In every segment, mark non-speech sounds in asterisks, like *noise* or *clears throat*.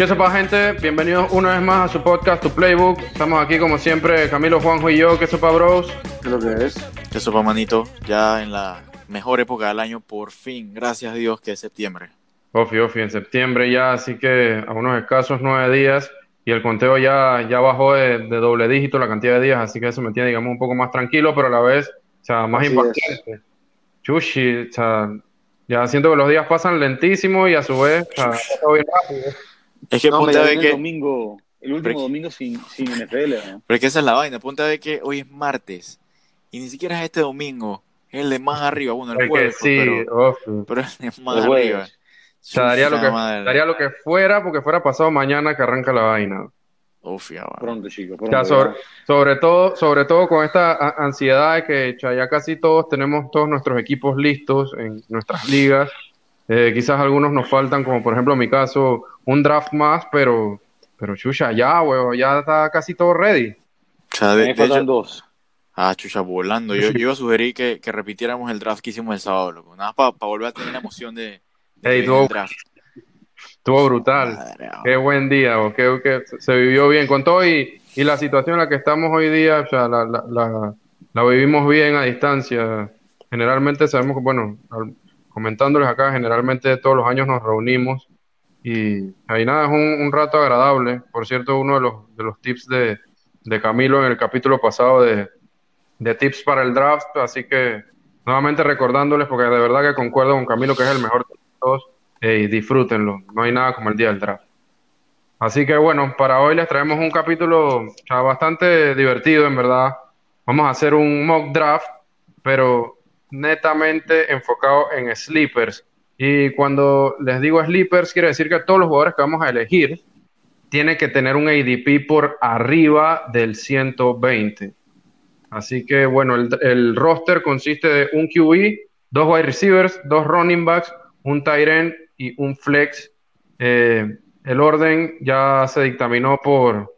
¿Qué sopa gente? Bienvenidos una vez más a su podcast, tu Playbook. Estamos aquí como siempre, Camilo, Juanjo y yo. ¿Qué sopa, bros? ¿Qué lo que es? ¿Qué sopa, manito? Ya en la mejor época del año, por fin, gracias a Dios que es septiembre. Ofi, ofi, en septiembre ya, así que a unos escasos nueve días y el conteo ya, ya bajó de, doble dígito la cantidad de días, así que eso me tiene, digamos, un poco más tranquilo, pero a la vez, o sea, más importante. Chushi, o sea, ya siento que los días pasan lentísimo y a su vez, o sea, *laughs* todo bien rápido. Es que ponte a ver que. El, domingo, el último domingo sin, sin NFL. ¿no? Pero es que esa es la vaina. Ponte a ver que hoy es martes. Y ni siquiera es este domingo. Es el de más arriba. Bueno, el jueves. Sí, pero, pero es el de más arriba. O sea, daría lo, que, daría lo que fuera, porque fuera pasado mañana que arranca la vaina. Uf, ya, Pronto, chicos. Pronto, sobre, sobre, todo, sobre todo con esta ansiedad de que ya casi todos tenemos todos nuestros equipos listos en nuestras ligas. Eh, quizás algunos nos faltan, como por ejemplo en mi caso, un draft más, pero, pero chucha, ya, weón, ya está casi todo ready. O sea, de, faltan dos. Ah, chucha, volando. Yo, *laughs* yo iba a sugerir que, que, repitiéramos el draft que hicimos el sábado, loco. Nada más para volver a tener la emoción de, de draft. Estuvo brutal. qué buen día, o qué, qué, se vivió bien con todo y, y, la situación en la que estamos hoy día, o sea, la, la, la, la vivimos bien a distancia. Generalmente sabemos que, bueno, comentándoles acá, generalmente todos los años nos reunimos y ahí nada, es un, rato agradable. Por cierto, uno de los, de los tips de, de Camilo en el capítulo pasado de, de, tips para el draft, así que nuevamente recordándoles, porque de verdad que concuerdo con Camilo que es el mejor de todos, y disfrútenlo, no hay nada como el día del draft. Así que bueno, para hoy les traemos un capítulo bastante divertido, en verdad. Vamos a hacer un mock draft, pero netamente enfocado en sleepers. Y cuando les digo sleepers, quiere decir que todos los jugadores que vamos a elegir tienen que tener un ADP por arriba del 120. Así que bueno, el, roster consiste de un QB, dos wide receivers, dos running backs, un tight end y un flex. Eh, el orden ya se dictaminó por,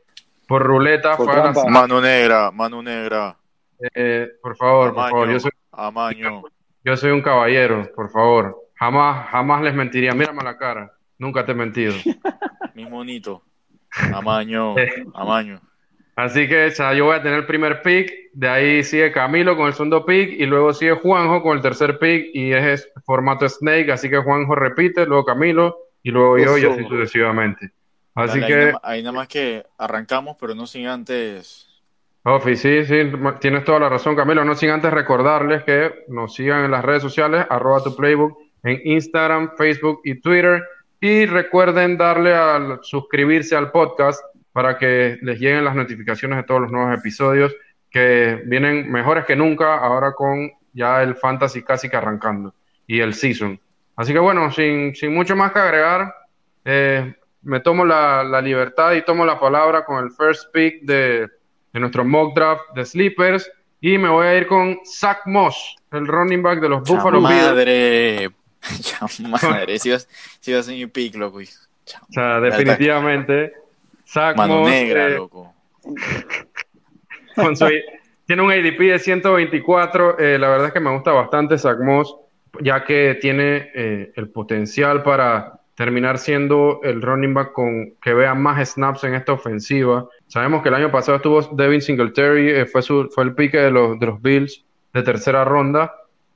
por ruleta. Mano negra, mano negra. Eh, por favor, por favor. Yo soy, Amaño. Yo soy un caballero, por favor. Jamás, jamás les mentiría. Mírame la cara. Nunca te he mentido. Mi monito. Amaño. *laughs* Amaño. Así que yo voy a tener el primer pick. De ahí sigue Camilo con el segundo pick. Y luego sigue Juanjo con el tercer pick. Y es formato Snake. Así que Juanjo repite. Luego Camilo. Y luego yo. Y así sucesivamente. Así que. ahí nada más que arrancamos, pero no sin antes Ofi, sí, sí, tienes toda la razón, Camilo. No sin antes recordarles que nos sigan en las redes sociales, arroba tu playbook, en Instagram, Facebook y Twitter. Y recuerden darle al suscribirse al podcast para que les lleguen las notificaciones de todos los nuevos episodios que vienen mejores que nunca, ahora con ya el fantasy casi que arrancando y el season. Así que bueno, sin, sin mucho más que agregar, eh, me tomo la, la libertad y tomo la palabra con el first pick de de nuestro mock draft de sleepers. Y me voy a ir con Zach Moss, el running back de los Buffalo Bills. Madre, *laughs* madre, si vas, si vas en mi pick, loco. O sea, definitivamente, Mano negra, eh, loco. tiene un ADP de 124. Eh, la verdad es que me gusta bastante Zach Moss, ya que tiene eh, el potencial para terminar siendo el running back con que vea más snaps en esta ofensiva. Sabemos que el año pasado estuvo Devin Singletary, eh, fue, su, fue el pique de los, de los Bills de tercera ronda.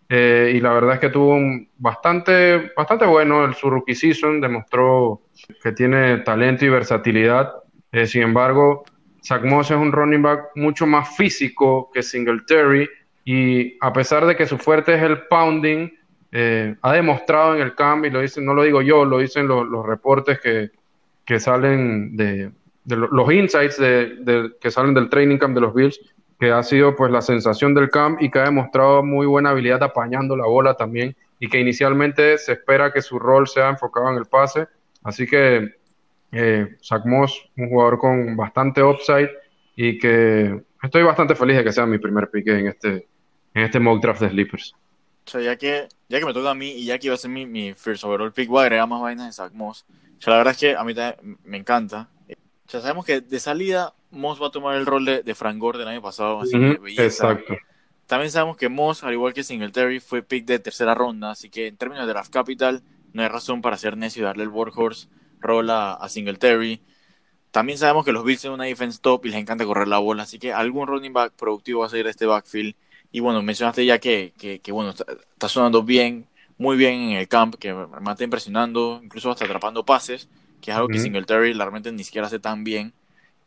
Y la verdad es que tuvo un bastante, bastante bueno el, su rookie season, demostró que tiene talento y versatilidad. Eh, sin embargo, Zach Moss es un running back mucho más físico que Singletary y a pesar de que su fuerte es el pounding, ha demostrado en el camp, y lo dicen, no lo digo yo, lo dicen los, los reportes que, que salen de, de los insights de, que salen del training camp de los Bills, que ha sido pues la sensación del camp y que ha demostrado muy buena habilidad apañando la bola también y que inicialmente se espera que su rol sea enfocado en el pase. Así que eh, Zach Moss, un jugador con bastante upside y que estoy bastante feliz de que sea mi primer pique en este, en este mock draft de Sleepers. o sea, ya que, ya que me toca a mí y ya que iba a ser mi, mi first overall pick, voy a agregar más vainas de Zach Moss. O sea, la verdad es que a mí también me encanta. O sea, sabemos que de salida Moss va a tomar el rol de, de Frank Gore del año pasado, así que belleza. Exacto. También sabemos que Moss, al igual que Singletary, fue pick de tercera ronda, así que en términos de draft capital, no hay razón para ser necio y darle el workhorse rol a, a Singletary. También sabemos que los Bills son una defense top y les encanta correr la bola, así que algún running back productivo va a ser este backfield. Y bueno, mencionaste ya que, que, bueno, está, sonando bien, muy bien en el camp, que me está impresionando, incluso hasta atrapando pases, que es algo que Singletary realmente ni siquiera hace tan bien.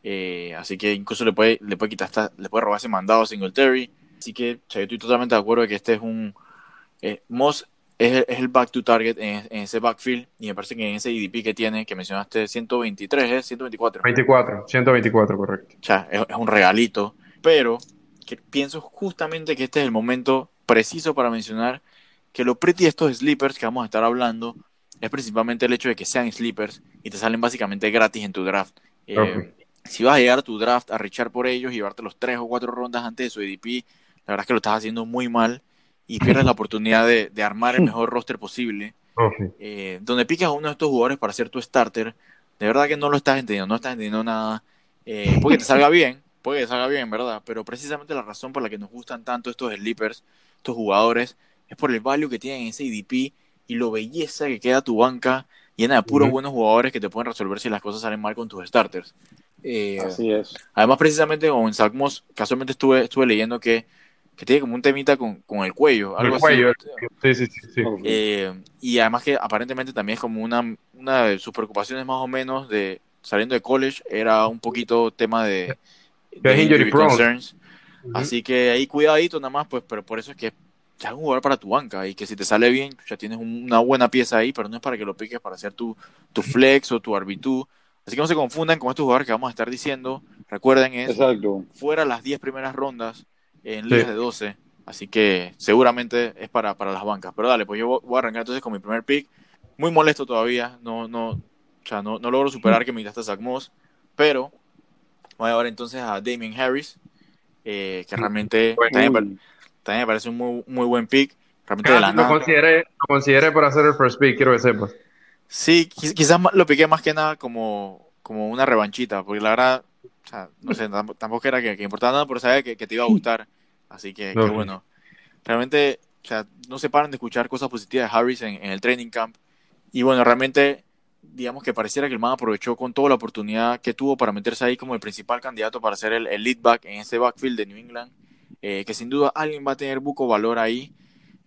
Eh, así que incluso le puede, le puede quitar le puede robar ese mandado a Singletary. Así que yo estoy totalmente de acuerdo de que este es un eh, es, el back to target en, ese backfield y me parece que en ese IDP que tiene, que mencionaste 123, ¿es? 124. 24, 124, correcto. O sea, es, un regalito, pero que pienso justamente que este es el momento preciso para mencionar que lo pretty de estos sleepers que vamos a estar hablando es principalmente el hecho de que sean sleepers y te salen básicamente gratis en tu draft. Eh, si vas a llegar a tu draft a richar por ellos y llevarte los tres o cuatro rondas antes de su IDP, la verdad es que lo estás haciendo muy mal y pierdes la *laughs* oportunidad de, armar el mejor roster posible. Eh, donde piques a uno de estos jugadores para ser tu starter, de verdad que no lo estás entendiendo, no estás entendiendo nada. Eh, puede que te salga bien, puede que te salga bien, ¿verdad? Pero precisamente la razón por la que nos gustan tanto estos sleepers, estos jugadores, es por el value que tienen en ese IDP y lo belleza que queda tu banca llena de puros buenos jugadores que te pueden resolver si las cosas salen mal con tus starters. Eh, Así es. Además, precisamente como en Sagmos, casualmente estuve, estuve leyendo que, que tiene como un temita con, con el cuello. Algo el cuello, sí, sí, sí. Eh, y además que aparentemente también es como una, una de sus preocupaciones más o menos de saliendo de college era un poquito tema de, de injury, concerns. Así que ahí cuidadito nada más, pues, pero por eso es que ya es un jugador para tu banca y que si te sale bien, ya tienes una buena pieza ahí, pero no es para que lo piques para hacer tu, tu flex o tu arbitrú Así que no se confundan con estos jugadores que vamos a estar diciendo. Recuerden, es fuera las 10 primeras rondas en ligas de 12. Así que seguramente es para, para las bancas. Pero dale, pues yo voy a arrancar entonces con mi primer pick. Muy molesto todavía. No, no, o sea, no, no logro superar que me quitaste a Zach Moss. Pero voy a ver entonces a Damien Harris. Eh, que realmente también, me parece un muy, muy buen pick. Realmente de la lo, consideré, lo consideré para hacer el first pick, quiero que sepas. Sí, quizás lo piqué más que nada como, como una revanchita, porque la verdad, o sea, no sé, tampoco era que, importaba nada, pero sabía que, te iba a gustar. Así que, qué bueno. Realmente, o sea, no se paran de escuchar cosas positivas de Harris en, el training camp. Y bueno, realmente, digamos que pareciera que el man aprovechó con toda la oportunidad que tuvo para meterse ahí como el principal candidato para ser el, el lead back en ese backfield de New England. Eh, que sin duda alguien va a tener buco valor ahí.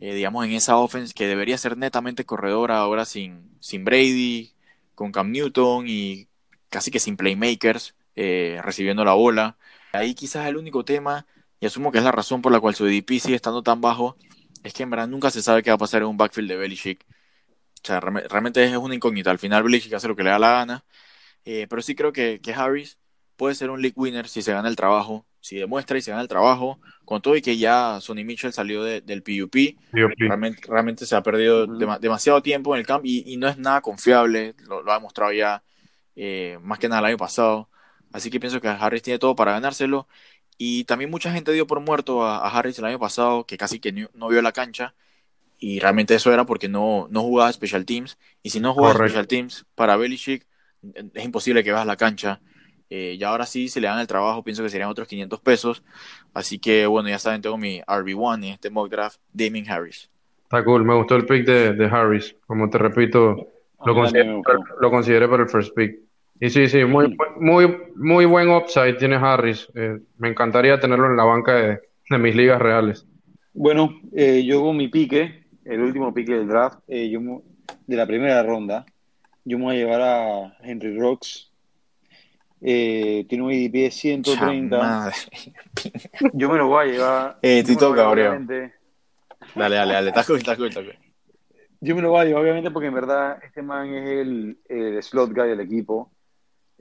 Eh, digamos, en esa offense que debería ser netamente corredora ahora sin, sin Brady, con Cam Newton y casi que sin playmakers eh, recibiendo la bola. Ahí quizás el único tema, y asumo que es la razón por la cual su DP sigue estando tan bajo, es que en verdad nunca se sabe qué va a pasar en un backfield de Belichick. O sea, realmente es una incógnita. Al final Belichick hace lo que le da la gana. Eh, pero sí creo que, que Harris puede ser un league winner si se gana el trabajo si demuestra y se gana el trabajo, con todo y que ya Sonny Mitchell salió del PUP, realmente, realmente, se ha perdido demasiado tiempo en el camp y, no es nada confiable, lo, ha demostrado ya eh, más que nada el año pasado. Así que pienso que Harris tiene todo para ganárselo. Y también mucha gente dio por muerto a, Harris el año pasado, que casi que no, vio la cancha. Y realmente eso era porque no, no jugaba Special Teams. Y si no jugaba Special Teams para Belichick, es imposible que veas la cancha. Eh, y ahora sí, se le dan el trabajo, pienso que serían otros 500 pesos. Así que bueno, ya saben, tengo mi RB1 en este mock draft, Damien Harris. Está cool, me gustó el pick de, Harris. Como te repito, lo consideré, lo consideré para el first pick. Y sí, sí, muy, muy, muy buen upside tiene Harris. Eh, me encantaría tenerlo en la banca de, mis ligas reales. Bueno, eh, yo con mi pique, el último pique del draft, yo, de la primera ronda, yo me voy a llevar a Henry Rocks eh, tiene un IDP de 130. Yo me lo voy a llevar. *laughs* Eh, te toca, obviamente. Dale, dale, dale. Está cool, está cool, Yo me lo voy a llevar, obviamente, porque en verdad este man es el, el slot guy del equipo.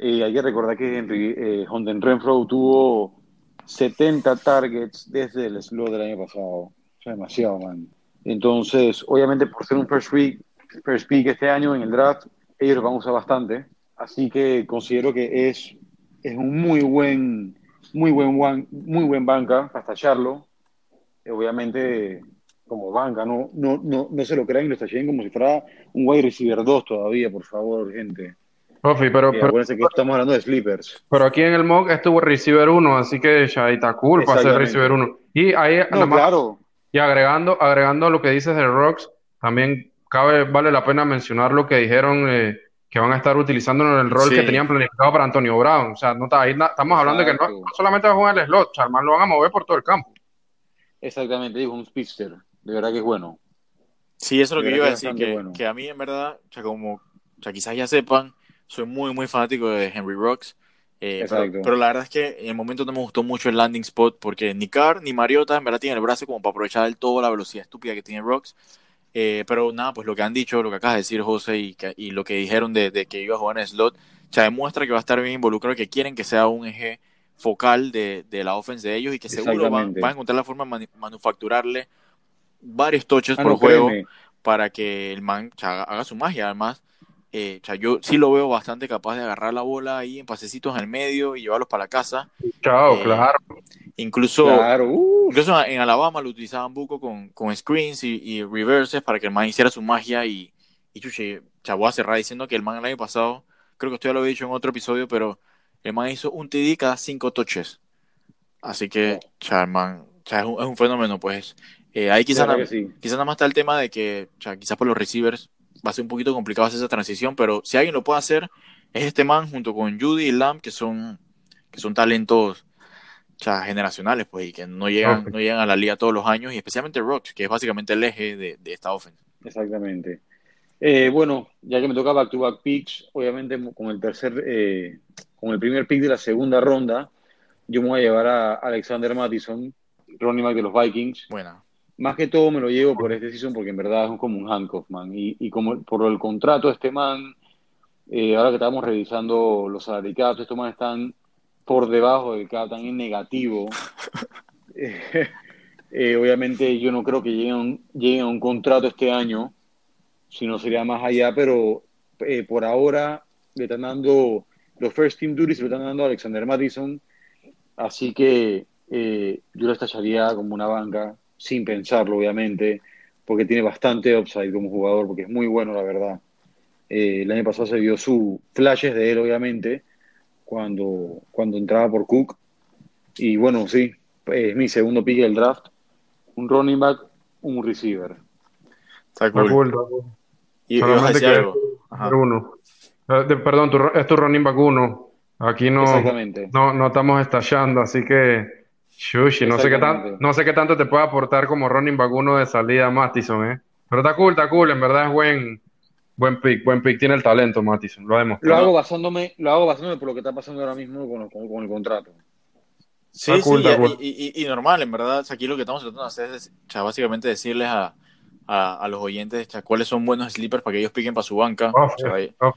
Eh, hay que recordar que Henry, eh, Renfro tuvo 70 targets desde el slot del año pasado. O sea, demasiado, man. Entonces, obviamente, por ser un first pick, first pick este año en el draft, ellos lo van a usar bastante. Así que considero que es, es un muy buen, muy buen, muy buen banca para tacharlo. Obviamente, como banca, no, no, no, no se lo crean y lo lleven como si fuera un wide receiver 2 todavía, por favor, gente. Profi, pero, pero que estamos hablando de sleepers. Pero aquí en el mock estuvo receiver 1, así que ya está cool para ser receiver 1. Y ahí, claro. Y agregando, agregando lo que dices de Rocks, también cabe, vale la pena mencionar lo que dijeron eh, que van a estar utilizando en el rol que tenían planificado para Antonio Brown. O sea, no está, ahí estamos hablando de que no, solamente va a jugar el slot, Charman lo van a mover por todo el campo. Exactamente, dijo un speedster. De verdad que es bueno. Sí, eso es lo que yo iba a decir, que, que, a mí en verdad, o sea, como, o sea, quizás ya sepan, soy muy, muy fanático de Henry Rocks. Eh, pero, la verdad es que en el momento no me gustó mucho el landing spot porque ni Carr ni Mariota en verdad tienen el brazo como para aprovechar del todo la velocidad estúpida que tiene Rocks. Eh, pero nada, pues lo que han dicho, lo que acabas de decir José y, y lo que dijeron de, de, que iba a jugar en slot, ya demuestra que va a estar bien involucrado, que quieren que sea un eje focal de, de la offense de ellos y que seguro van, van, a encontrar la forma de manufacturarle varios touches ah, por juego para que el man haga su magia. Además, eh, yo sí lo veo bastante capaz de agarrar la bola ahí en pasecitos en el medio y llevarlos para la casa. Chao, eh, claro. Incluso, uh. incluso en Alabama lo utilizaban buco con, con screens y, reverses para que el man hiciera su magia y, y chuche, voy a cerrar diciendo que el man el año pasado, creo que usted ya lo había dicho en otro episodio, pero el man hizo un TD cada cinco touches. Así que, cha, el man, es, un, fenómeno, pues. Eh, ahí quizás quizá nada más está el tema de que, quizás por los receivers va a ser un poquito complicado hacer esa transición, pero si alguien lo puede hacer, es este man junto con Judy y Lamb, que son, que son talentos generacionales, pues, y que no llegan, no llegan a la liga todos los años, y especialmente Rocks, que es básicamente el eje de, esta offense. Exactamente. Eh, bueno, ya que me toca back-to-back picks, obviamente con el tercer, eh, con el primer pick de la segunda ronda, yo me voy a llevar a Alexander Mattison, Ronnie Mac de los Vikings. Buena más que todo me lo llevo por este season porque en verdad es como un handcuff, man. Y, como por el contrato de este man, eh, ahora que estamos revisando los salary caps, estos man están por debajo del cap, están en negativo. *laughs* *laughs* Eh, obviamente yo no creo que lleguen, a un contrato este año, si no sería más allá, pero eh, por ahora le están dando los first team duties, le están dando a Alexander Madison, así que yo lo estacharía como una banca sin pensarlo, obviamente, porque tiene bastante upside como jugador, porque es muy bueno, la verdad. Eh, el año pasado se vio sus flashes de él, obviamente, cuando, cuando entraba por Cook. Y bueno, sí, es mi segundo pick del draft. Un running back, un receiver. Está cool. Y, Solamente que uno. Eh, perdón, es tu running back uno. Aquí no, no, no estamos estallando, así que Shushi, no sé, qué tan, no sé qué tanto te puede aportar como running back uno de salida Mattison, ¿eh? Pero está cool, está cool, en verdad es buen, buen pick, buen pick, tiene el talento Mattison, lo ha demostrado. Lo hago basándome, lo hago basándome por lo que está pasando ahora mismo con, con, el contrato. Sí, sí, y, normal, en verdad, aquí lo que estamos tratando de hacer es básicamente decirles a, a, los oyentes cuáles son buenos sleepers para que ellos piquen para su banca.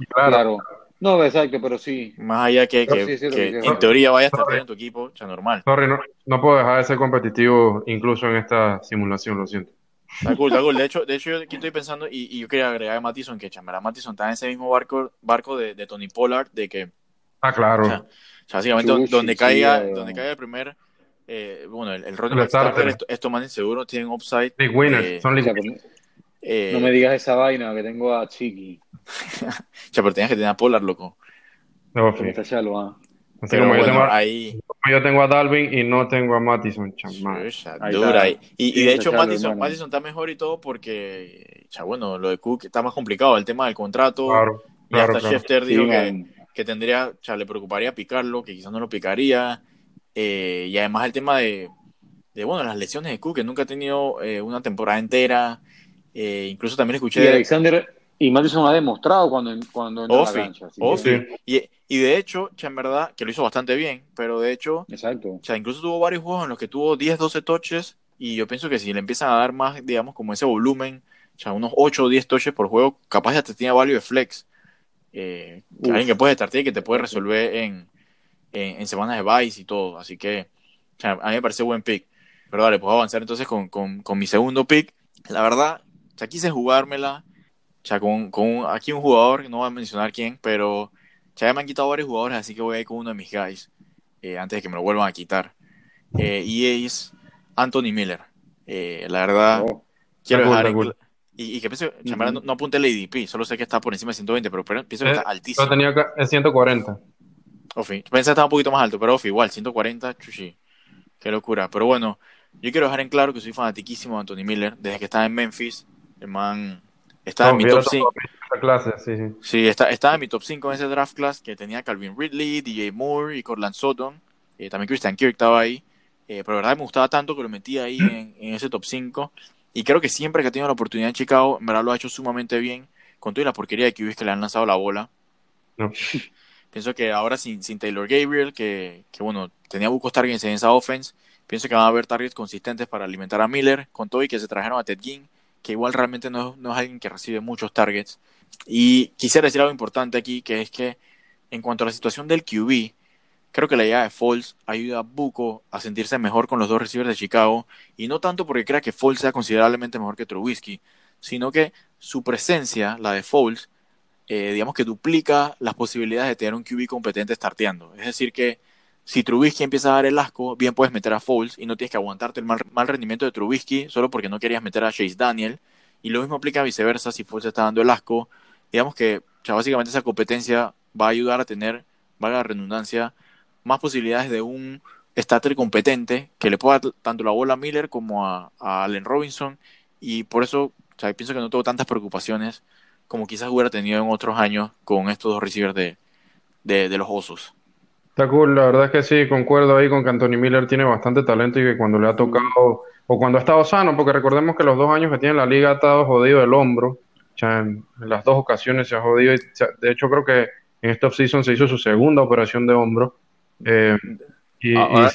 claro. No, exacto, pero sí. Más allá que, que, en teoría vaya a estar en tu equipo, ya normal. Sorry, no, no, puedo dejar de ser competitivo incluso en esta simulación, lo siento. Está cool, está cool. De hecho, de hecho yo aquí estoy pensando, y, y yo quería agregar a Mattison, que Chamara Mattison está en ese mismo barco, barco de, de Tony Pollard, de que... Ah, claro. O sea, básicamente donde, caiga, donde caiga el primer... Eh, bueno, el, el running starter, estos manes seguro tienen upside. Big winners, eh, son eh, no me digas esa vaina que tengo a Chiqui. *laughs* ya, pero tenías que tener a Polar, loco. No, sí. Está ah. como yo, tengo, ahí... yo tengo a Dalvin y no tengo a Mattison, chamán. Dura. Y, y, de hecho, Mattison, está mejor y todo porque, ya, bueno, lo de Cook está más complicado, el tema del contrato. Claro, y hasta Schefter dijo que, que, tendría, o sea, le preocuparía picarlo, que quizás no lo picaría. Eh, y además el tema de, de, bueno, las lesiones de Cook, que nunca ha tenido eh, una temporada entera. Eh, incluso también escuché. Y Alexander y Madison ha demostrado cuando, cuando entra la cancha. y, y, de hecho, en verdad, que lo hizo bastante bien, pero de hecho, Exacto. O incluso tuvo varios juegos en los que tuvo 10, 12 touches. Y yo pienso que si le empiezan a dar más, digamos, como ese volumen, o sea, unos 8 o 10 touches por juego, capaz ya te tiene value de flex. Eh, alguien que puede estar y que te puede resolver en, en, semanas de vice y todo. Así que a mí me parece buen pick. Pero dale, puedo avanzar entonces con, con, con mi segundo pick. La verdad, sea, quise jugármela. O sea, con, con aquí un jugador, no voy a mencionar quién, pero ya me han quitado varios jugadores, así que voy a ir con uno de mis guys eh, antes de que me lo vuelvan a quitar. Eh, y es Anthony Miller. Eh, la verdad, oh. quiero dejar y, que pienso, Chamberlain no, apunte el ADP, solo sé que está por encima de 120, pero, pienso que está altísimo. Lo tenía en 140. Ofi, pensé que estaba un poquito más alto, pero Ofi, igual, 140, chuchi. Qué locura. Pero bueno, yo quiero dejar en claro que soy fanatiquísimo de Anthony Miller. Desde que estaba en Memphis, el man estaba en mi top 5. sí, sí. sí está, estaba en mi top 5 en ese draft class que tenía Calvin Ridley, DJ Moore y Cortland Sutton. Eh, también Christian Kirk estaba ahí. Eh, pero la verdad me gustaba tanto que lo metí ahí en, en, ese top 5. Y creo que siempre que ha tenido la oportunidad en Chicago, en verdad lo ha hecho sumamente bien. Con toda la porquería de QBs que le han lanzado la bola. No. *laughs* Pienso que ahora sin, sin Taylor Gabriel, que, que, bueno, tenía bucos targets en esa offense, pienso que van a haber targets consistentes para alimentar a Miller, con todo y que se trajeron a Ted Ginn, que igual realmente no, no es alguien que recibe muchos targets. Y quisiera decir algo importante aquí, que es que en cuanto a la situación del QB, Creo que la idea de Foles ayuda a Buco a sentirse mejor con los dos receivers de Chicago, y no tanto porque crea que Foles sea considerablemente mejor que Trubisky, sino que su presencia, la de Foles, eh, digamos que duplica las posibilidades de tener un QB competente starteando. Es decir, que si Trubisky empieza a dar el asco, bien puedes meter a Foles y no tienes que aguantarte el mal, rendimiento de Trubisky solo porque no querías meter a Chase Daniel. Y lo mismo aplica viceversa si Foles está dando el asco. Digamos que básicamente esa competencia va a ayudar a tener, valga la redundancia, más posibilidades de un starter competente que le pueda tanto la bola a Miller como a, Allen Robinson y por eso pienso que no tengo tantas preocupaciones como quizás hubiera tenido en otros años con estos dos receivers de, los Osos. Está cool, la verdad es que sí, concuerdo ahí con que Anthony Miller tiene bastante talento y que cuando le ha tocado, o cuando ha estado sano, porque recordemos que los dos años que tiene la liga ha estado jodido el hombro, ya en, las dos ocasiones se ha jodido, y de hecho creo que en esta offseason se hizo su segunda operación de hombro, eh, y, ahora,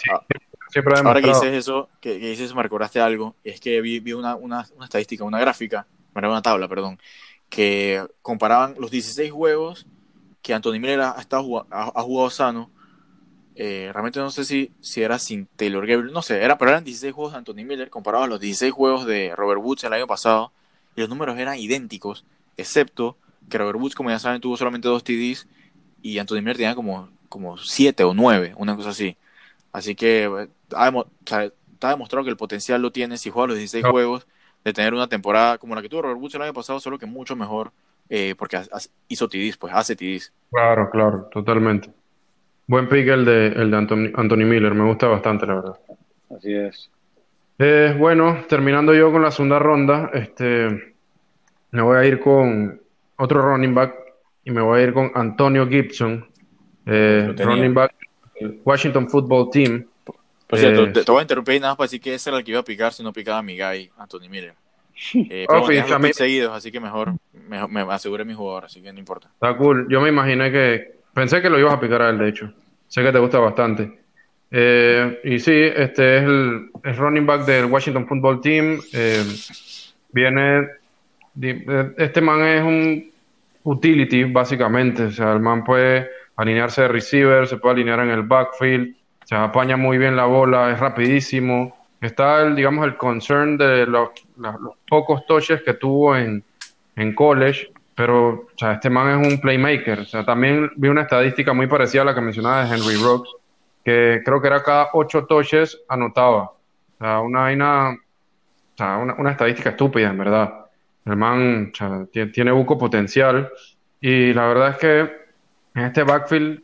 ahora que dices eso, que, dices eso, me recordaste algo, es que vi, vi una, una, una, estadística, una gráfica, una tabla, perdón, que comparaban los 16 juegos que Anthony Miller ha, estado, ha, jugado sano. Eh, realmente no sé si, si era sin Taylor Gabriel, no sé, era, pero eran 16 juegos de Anthony Miller comparados a los 16 juegos de Robert Woods el año pasado, y los números eran idénticos, excepto que Robert Woods, como ya saben, tuvo solamente dos TDs y Anthony Miller tenía como como siete o nueve, una cosa así. Así que está demostrado que el potencial lo tiene si juega los 16 juegos de tener una temporada como la que tuvo Robert Woods el año pasado, solo que mucho mejor eh, porque hizo TDs, pues hace TDs. Claro, claro, totalmente. Buen pick el de, el de Anthony, Miller, me gusta bastante, la verdad. Así es. Eh, bueno, terminando yo con la segunda ronda, este, me voy a ir con otro running back y me voy a ir con Antonio Gibson, eh, running back Washington Football Team. Por cierto, eh, te, voy a interrumpir nada más para decir que ese era el que iba a picar si no picaba mi guy, Anthony Miller. *laughs* Eh, pero bueno, seguidos, así que mejor, me aseguré mi jugador, así que no importa. Está cool. Yo me imaginé que. Pensé que lo ibas a picar a él, de hecho. Sé que te gusta bastante. Eh, y sí, este es el, running back del Washington Football Team. Eh, viene. Este man es un utility, básicamente. O sea, el man puede alinearse de receiver, se puede alinear en el backfield, se apaña muy bien la bola, es rapidísimo. Está, el, digamos, el concern de los, pocos touches que tuvo en, en college, pero o este man es un playmaker. O sea, también vi una estadística muy parecida a la que mencionaba de Henry Rocks, que creo que era cada ocho touches anotaba. O sea, una vaina, o sea, una, una estadística estúpida, en verdad. El man tiene, buco potencial y la verdad es que en este backfield,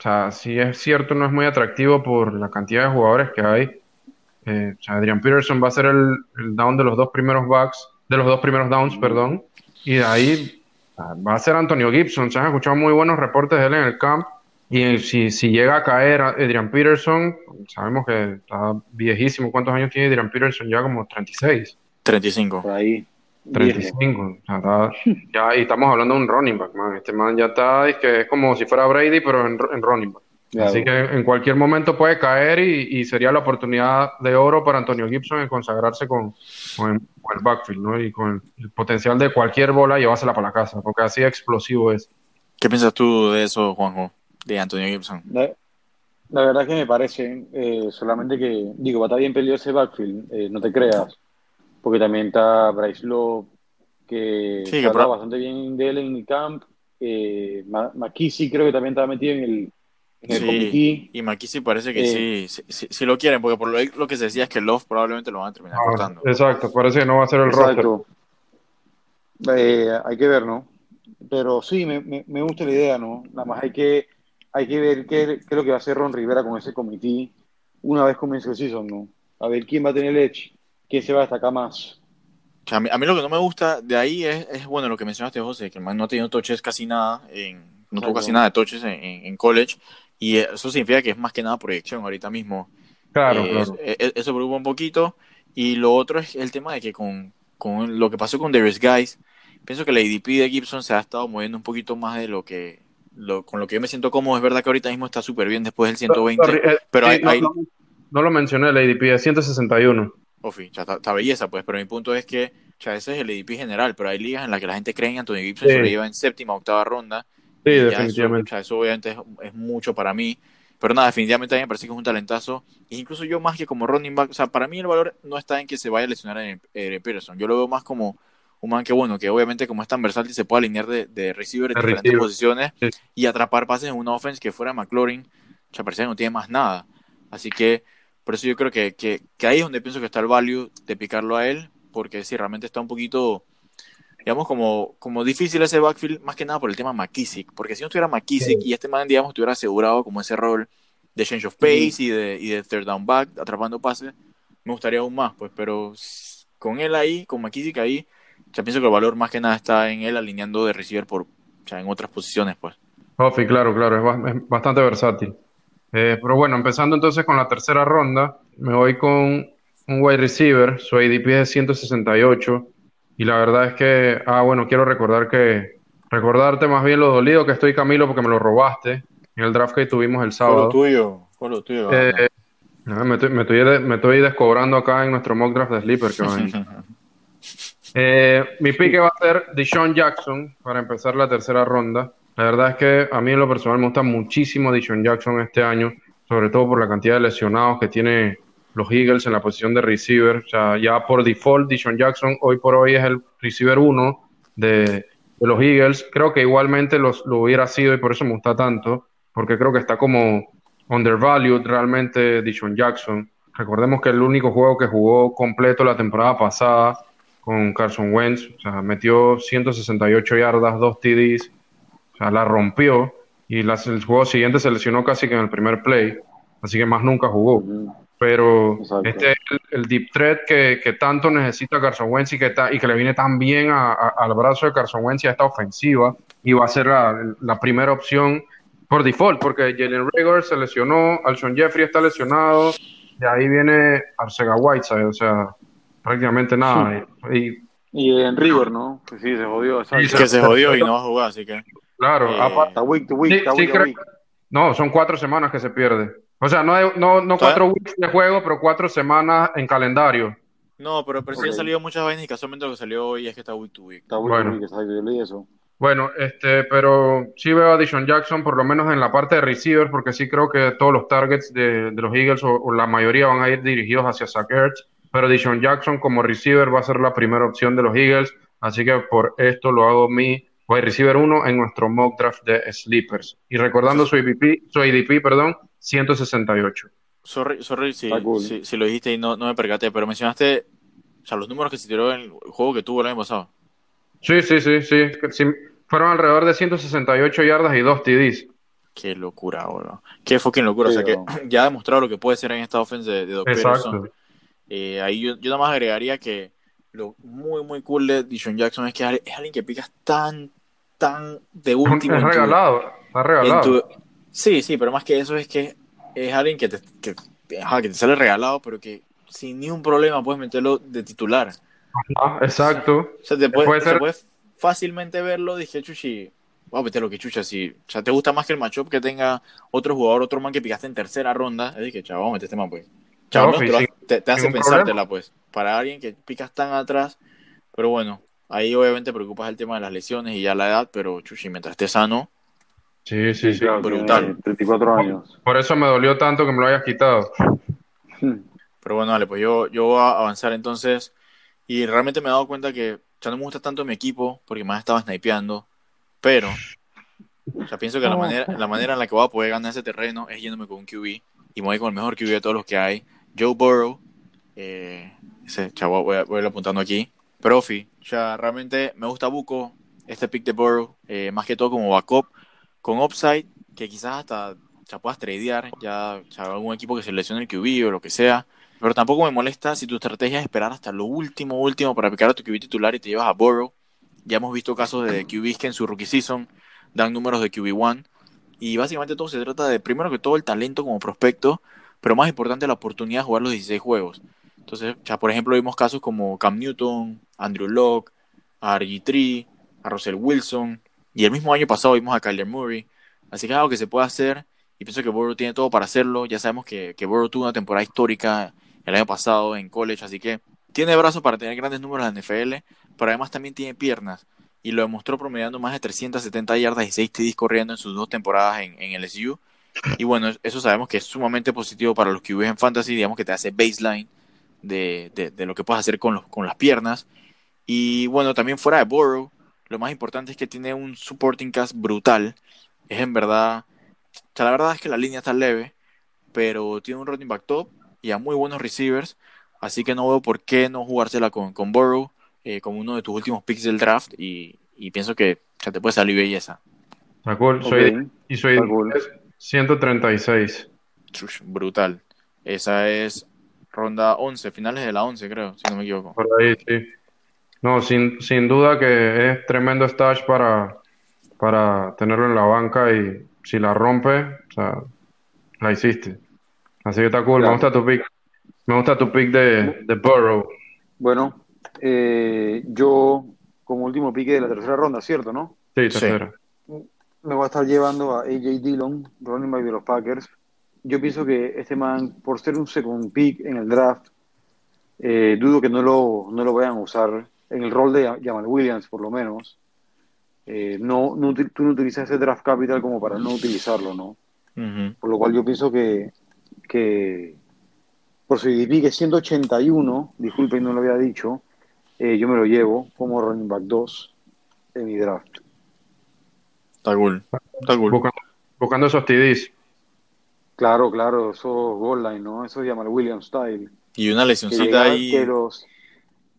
o sea, si es cierto, no es muy atractivo por la cantidad de jugadores que hay. Eh, o sea, Adrian Peterson va a ser el, down de los dos primeros backs, de los dos primeros downs, perdón. Y de ahí va a ser Antonio Gibson. Se han escuchado muy buenos reportes de él en el camp. Y si, si llega a caer Adrian Peterson, sabemos que está viejísimo. ¿Cuántos años tiene Adrian Peterson? Ya como 36. 35. Por ahí. 35. ya, y estamos hablando de un running back, man. Este man ya está, es que es como si fuera Brady, pero en, running back. Así que en cualquier momento puede caer y, sería la oportunidad de oro para Antonio Gibson en consagrarse con, el, backfield, ¿no? Y con el, potencial de cualquier bola llevársela para la casa, porque así explosivo es. ¿Qué piensas tú de eso, Juanjo, de Antonio Gibson? La, verdad que me parece, eh, solamente que, digo, va a estar bien peleado ese backfield, eh, no te creas porque también está Bryce Love, que sí, se bastante bien de él en el camp. Eh, McKissick creo que también estaba metido en el, sí, y McKissick parece que eh, sí, sí, lo quieren, porque por lo, que se decía es que Love probablemente lo van a terminar ah, cortando. Exacto, parece que no va a ser el exacto. Eh, hay que ver, ¿no? Pero sí, me, me, gusta la idea, ¿no? Nada más hay que, hay que ver qué, qué, es lo que va a hacer Ron Rivera con ese comité una vez comience el season, ¿no? A ver quién va a tener el edge, quién se va a destacar más. a, mí, lo que no me gusta de ahí es, es, bueno, lo que mencionaste, José, que el man no ha tenido toches casi nada, en, no tuvo casi nada de toches en, en, college, y eso significa que es más que nada proyección ahorita mismo. Claro, eh, claro. E, e, eso preocupa un poquito, y lo otro es el tema de que con, con lo que pasó con Darius Guys, pienso que la ADP de Gibson se ha estado moviendo un poquito más de lo que lo, con lo que yo me siento cómodo. Es verdad que ahorita mismo está súper bien después del 120, eh, pero hay, no, lo mencioné, el ADP es 161. Ofi, ya está, belleza, pues, pero mi punto es que ya ese es el ADP general, pero hay ligas en las que la gente cree en Anthony Gibson se lo lleva en séptima, octava ronda. Sí, definitivamente. Eso, obviamente es, mucho para mí. Pero nada, definitivamente a mí me parece que es un talentazo. E incluso yo más que como running back, o sea, para mí el valor no está en que se vaya a lesionar en, en Peterson. Yo lo veo más como un man que bueno, que obviamente como es tan versátil se puede alinear de, de receiver en diferentes posiciones y atrapar pases en una offense que fuera McLaurin, ya parece que no tiene más nada. Así que por eso yo creo que, que, ahí es donde pienso que está el value de picarlo a él, porque si realmente está un poquito, digamos, como, como difícil ese backfield, más que nada por el tema McKissick, porque si no estuviera McKissick y este man, digamos, estuviera asegurado como ese rol de change of pace y, de, y de third down back, atrapando pases, me gustaría aún más, pues, pero con él ahí, con McKissick ahí, ya pienso que el valor más que nada está en él alineando de receiver por, o en otras posiciones, pues. Ofi, claro, claro, es, bastante versátil. Eh, pero bueno, empezando entonces con la tercera ronda, me voy con un wide receiver, su ADP es 168, y la verdad es que, ah, bueno, quiero recordar que, recordarte más bien lo dolido que estoy, Camilo, porque me lo robaste en el draft que tuvimos el sábado. Fue lo tuyo, fue lo tuyo. Eh, me, estoy, me, estoy, me estoy descobrando acá en nuestro mock draft de Sleeper que *laughs* Eh, mi pique va a ser Deshaun Jackson para empezar la tercera ronda. La verdad es que a mí en lo personal me gusta muchísimo Deshaun Jackson este año, sobre todo por la cantidad de lesionados que tiene los Eagles en la posición de receiver. O sea, ya por default, Deshaun Jackson hoy por hoy es el receiver uno de, los Eagles. Creo que igualmente los, lo hubiera sido y por eso me gusta tanto, porque creo que está como undervalued realmente Deshaun Jackson. Recordemos que el único juego que jugó completo la temporada pasada con Carson Wentz, o sea, metió 168 yardas, dos TDs, o sea, la rompió y el juego siguiente se lesionó casi que en el primer play, así que más nunca jugó. Pero este es el, deep threat que, que, tanto necesita Carson Wentz y que, y que le viene tan bien al brazo de Carson Wentz y a esta ofensiva y va a ser la, la primera opción por default, porque Jalen Rager se lesionó, Alshon Jeffrey está lesionado, y ahí viene Arcega Whiteside, o sea, prácticamente nada. Y, y en River, ¿no? Que sí, se jodió. que se jodió y no va a jugar, así que. Claro, eh, aparte. Week to week, week, No, son cuatro semanas que se pierde. O sea, no, no, no cuatro weeks de juego, pero cuatro semanas en calendario. No, pero, pero sí han salido muchas vainas y casualmente lo que salió hoy es que está week to week. Está week bueno. to week, exacto, yo leí eso. Bueno, este, pero sí veo a Dishon Jackson, por lo menos en la parte de receiver, porque sí creo que todos los targets de, de los Eagles, o, la mayoría, van a ir dirigidos hacia Zach Ertz pero Dishon Jackson como receiver va a ser la primera opción de los Eagles, así que por esto lo hago mi wide receiver 1 en nuestro mock draft de Sleepers. Y recordando su ADP, su ADP perdón, 168. Sorry, sorry si, si, lo dijiste y no, no me percaté, pero mencionaste o sea, los números que se tiró en el juego que tuvo el año pasado. Sí, sí, sí, sí. Fueron alrededor de 168 yardas y 2 TDs. Qué locura, boludo. Qué fucking locura. o sea, que ya ha demostrado lo que puede ser en esta ofensa de, de Doc Exacto. Eh, ahí yo, yo nada más agregaría que lo muy, muy cool de Dishon Jackson es que es alguien que picas tan, tan de último. Es regalado, está regalado. Sí, sí, pero más que eso es que es alguien que te, que, que te sale regalado, pero que sin ni un problema puedes meterlo de titular. Ah, exacto. O sea, te puedes fácilmente verlo, dije, chuchi, voy a meterlo que chucha, si o sea, te gusta más que el matchup que tenga otro jugador, otro man que picaste en tercera ronda, es que a meter este man, pues te, hace pensártela, pues. Para alguien que picas tan atrás, pero bueno, ahí obviamente preocupas el tema de las lesiones y ya la edad, pero Chuchi, mientras esté sano. Sí, sí, sí. brutal. 34 años. Por eso me dolió tanto que me lo hayas quitado. Pero bueno, dale, pues yo, yo voy a avanzar entonces. Y realmente me he dado cuenta que ya no me gusta tanto mi equipo porque más estaba snipeando. Pero O sea, pienso que la manera, la manera en la que voy a poder ganar ese terreno es yéndome con un QB y me voy con el mejor QB de todos los que hay. Joe Burrow, eh, ese chavo, voy a, voy a ir apuntando aquí. Profi, o sea, realmente me gusta Buco, este pick de Burrow, eh, más que todo como backup, con upside, que quizás hasta ya puedas tradear, ya, algún equipo que se lesione el QB o lo que sea. Pero tampoco me molesta si tu estrategia es esperar hasta lo último, último para picar a tu QB titular y te llevas a Burrow. Ya hemos visto casos de QBs que en su rookie season dan números de QB1. Y básicamente todo se trata de, primero que todo, el talento como prospecto, pero más importante, la oportunidad de jugar los 16 juegos. Entonces, ya por ejemplo, vimos casos como Cam Newton, Andrew Locke, a RG3, a Russell Wilson, y el mismo año pasado vimos a Kyler Murray. Así que es algo que se puede hacer, y pienso que Burrow tiene todo para hacerlo. Ya sabemos que, que Burrow tuvo una temporada histórica el año pasado en college, así que tiene brazos para tener grandes números en NFL, pero además también tiene piernas y lo demostró promediando más de 370 yardas y 6 TDs corriendo en sus dos temporadas en, en el SU. Y bueno, eso sabemos que es sumamente positivo para los que QBs en fantasy, digamos que te hace baseline de, de, de lo que puedes hacer con, los, con las piernas. Y bueno, también fuera de Burrow, lo más importante es que tiene un supporting cast brutal. Es en verdad, o sea, la verdad es que la línea está leve, pero tiene un running back top y a muy buenos receivers. Así que no veo por qué no jugársela con, con Burrow eh, como uno de tus últimos picks del draft y, y pienso que ya te puede salir belleza. Soy, y soy 136. brutal. Esa es ronda 11, finales de la 11 creo, si no me equivoco. Por ahí, sí. No, sin, sin duda que es tremendo stash para, para tenerlo en la banca y si la rompe, o sea, la hiciste. Así que está cool, me gusta tu pick. Me gusta tu pick de, de Burrow. Bueno, eh, yo como último pique de la tercera ronda, ¿cierto, no? Sí, tercera. Me voy a estar llevando a AJ Dillon, running back de los Packers. Yo pienso que este man, por ser un second pick en el draft, eh, dudo que no lo, no lo vayan a usar en el rol de Jamal Williams, por lo menos. Eh, no, no, tú no utilizas ese draft capital como para no utilizarlo, ¿no? Por lo cual yo pienso que, que por su IDP, que es 181, disculpen, no lo había dicho, eh, yo me lo llevo como running back 2 en mi draft. Está cool. Está cool. Buscando, esos TDs. Claro, claro, esos goal line, ¿no? Eso se llama el Williams style. Y una lesioncita ahí. Que, los,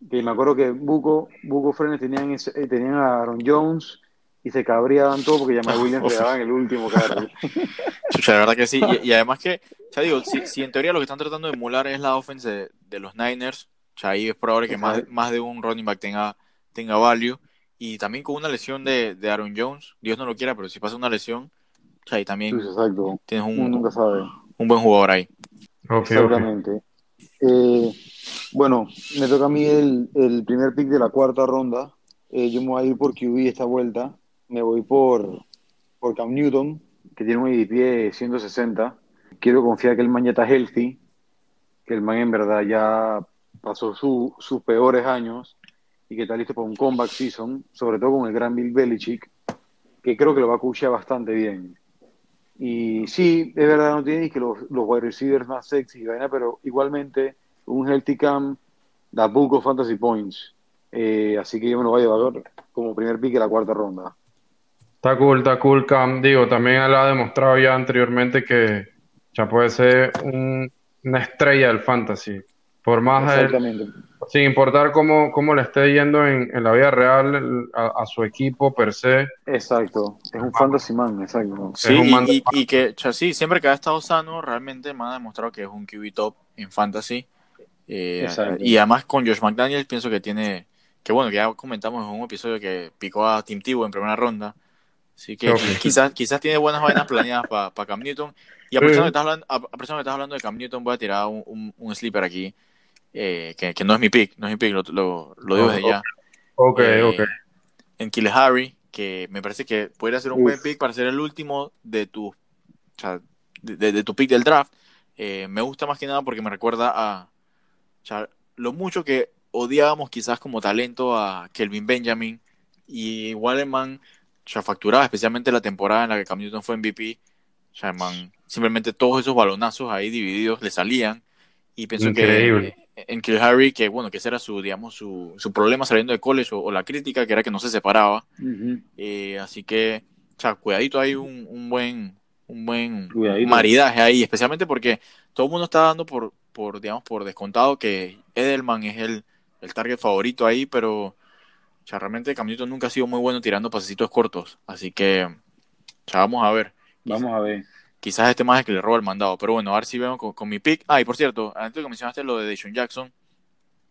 que me acuerdo que Buco, Buco Frenes tenían, ese, eh, tenían a Aaron Jones y se cabrían todo porque Jamal Williams le daban el último carro. *laughs* la verdad que sí. Y, además que, ya digo, si, si, en teoría lo que están tratando de emular es la offense de, de los Niners, sea, ahí es probable que más, más de un running back tenga, tenga value. Y también con una lesión de, de Aaron Jones, Dios no lo quiera, pero si pasa una lesión, ahí también tienes un, nunca sabe. un buen jugador ahí. Exactamente. Eh, bueno, me toca a mí el, primer pick de la cuarta ronda. Eh, yo me voy a ir por QB esta vuelta. Me voy por, por Cam Newton, que tiene un IDP de 160. Quiero confiar que el man está healthy, que el man en verdad ya pasó sus peores años y que está listo para un comeback season, sobre todo con el gran Bill Belichick, que creo que lo va a cuchar bastante bien. Y sí, es verdad, no tiene que los, los wide receivers más sexy, pero igualmente un healthy cam da poco fantasy points. Eh, así que yo me lo voy a llevar como primer pick de la cuarta ronda. Está cool, está cool, Cam. Digo, también él ha demostrado ya anteriormente que ya puede ser una estrella del fantasy. Por más sin importar cómo, cómo le esté yendo en, la vida real a, su equipo per se. Exacto, es un fantasy man, exacto. Sí, y, que sí, siempre que ha estado sano, realmente me ha demostrado que es un QB top en fantasy. Eh, y además con Josh McDaniels pienso que tiene, que bueno, que ya comentamos en un episodio que picó a Tim Tebow en primera ronda. Así que quizás, quizás tiene buenas vainas planeadas para Cam Newton. Y a pesar de que estás hablando, de Cam Newton, voy a tirar un, un, un sleeper aquí eh, que, que, no es mi pick, no es mi pick, lo, lo, lo digo desde ya. Ok, eh, ok. En Kill Harry, que me parece que podría ser un buen pick para ser el último de tu, o sea, de, de, tu pick del draft. Eh, me gusta más que nada porque me recuerda a o sea, lo mucho que odiábamos quizás como talento a Kelvin Benjamin y Wallerman ya facturaba especialmente la temporada en la que Cam Newton fue MVP. O sea, man, simplemente todos esos balonazos ahí divididos le salían y pienso que en Kill Harry, que bueno, que ese era su, digamos, su, su problema saliendo de college o, la crítica, que era que no se separaba. Eh, así que o sea, cuidadito hay un, un buen, un buen maridaje ahí, especialmente porque todo el mundo está dando por, por, digamos, por descontado que Edelman es el, el target favorito ahí, pero o sea, realmente Cam Newton nunca ha sido muy bueno tirando pasecitos cortos, así que ya vamos a ver. Vamos a ver. Quizás este más es que le roba el mandado, pero bueno, a ver si vemos con, mi pick. Ah, y por cierto, antes que mencionaste lo de Deshaun Jackson,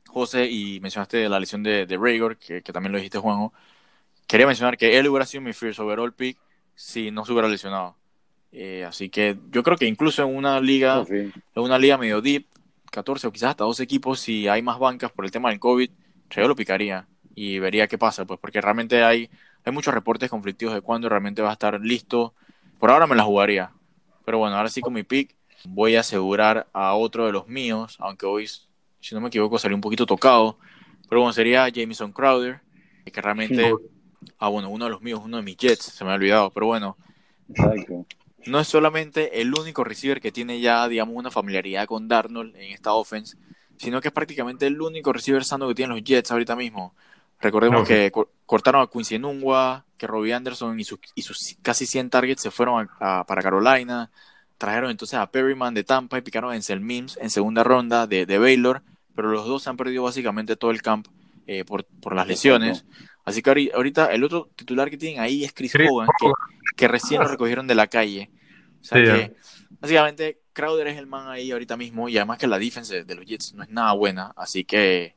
José, y mencionaste la lesión de, de Rager, que, que también lo dijiste, Juanjo, quería mencionar que él hubiera sido mi first overall pick si no se hubiera lesionado. Eh, así que yo creo que incluso en una liga, oh, en una liga medio deep, 14 o quizás hasta dos equipos, si hay más bancas por el tema del COVID, yo lo picaría y vería qué pasa, pues porque realmente hay, hay muchos reportes conflictivos de cuándo realmente va a estar listo. Por ahora me la jugaría. Pero bueno, ahora sí con mi pick voy a asegurar a otro de los míos, aunque hoy, si no me equivoco, salió un poquito tocado. Pero bueno, sería Jameson Crowder, que realmente Ah, bueno, uno de los míos, uno de mis Jets, se me ha olvidado, pero bueno. No es solamente el único receiver que tiene ya, digamos, una familiaridad con Darnold en esta offense, sino que es prácticamente el único receiver sano que tienen los Jets ahorita mismo. Recordemos que cortaron a Quincy Enungwa, que Robbie Anderson y, sus casi 100 targets se fueron para Carolina. Trajeron entonces a Perryman de Tampa y picaron a Encel Mims en segunda ronda de, Baylor, pero los dos han perdido básicamente todo el camp eh, por, por las lesiones. Así que ahorita el otro titular que tienen ahí es Chris, Hogan, que, recién lo recogieron de la calle. O sea que, básicamente, Crowder es el man ahí ahorita mismo y además que la defense de los Jets no es nada buena, así que,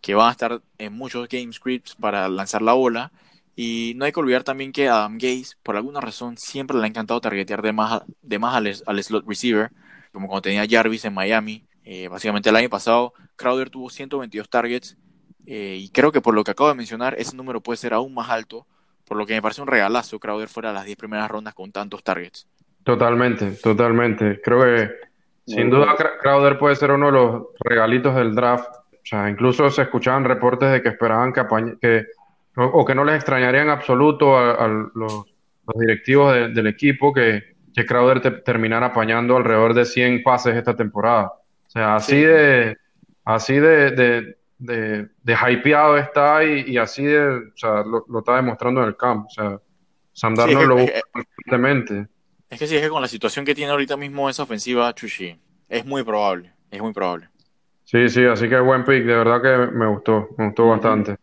que van a estar en muchos game scripts para lanzar la bola. Y no hay que olvidar también que Adam Gaze, por alguna razón, siempre le ha encantado targetear de más, de más al, slot receiver, como cuando tenía Jarvis en Miami. Eh, básicamente el año pasado, Crowder tuvo 122 targets eh, y creo que por lo que acabo de mencionar, ese número puede ser aún más alto, por lo que me parece un regalazo Crowder fuera de las 10 primeras rondas con tantos targets. Totalmente, totalmente. Creo que sin duda Crowder puede ser uno de los regalitos del draft. O sea, incluso se escuchaban reportes de que esperaban que, que o, que no les extrañaría en absoluto a, los, directivos del equipo que, que Crowder terminara apañando alrededor de 100 pases esta temporada. O sea, así de así de, de, de hypeado está y, así de, o sea, lo, está demostrando en el campo. O sea, Sam Darnold lo busca constantemente. Es que sí, es que con la situación que tiene ahorita mismo esa ofensiva, Chushi, es muy probable, es muy probable. Sí, sí, así que buen pick, de verdad que me gustó, me gustó bastante.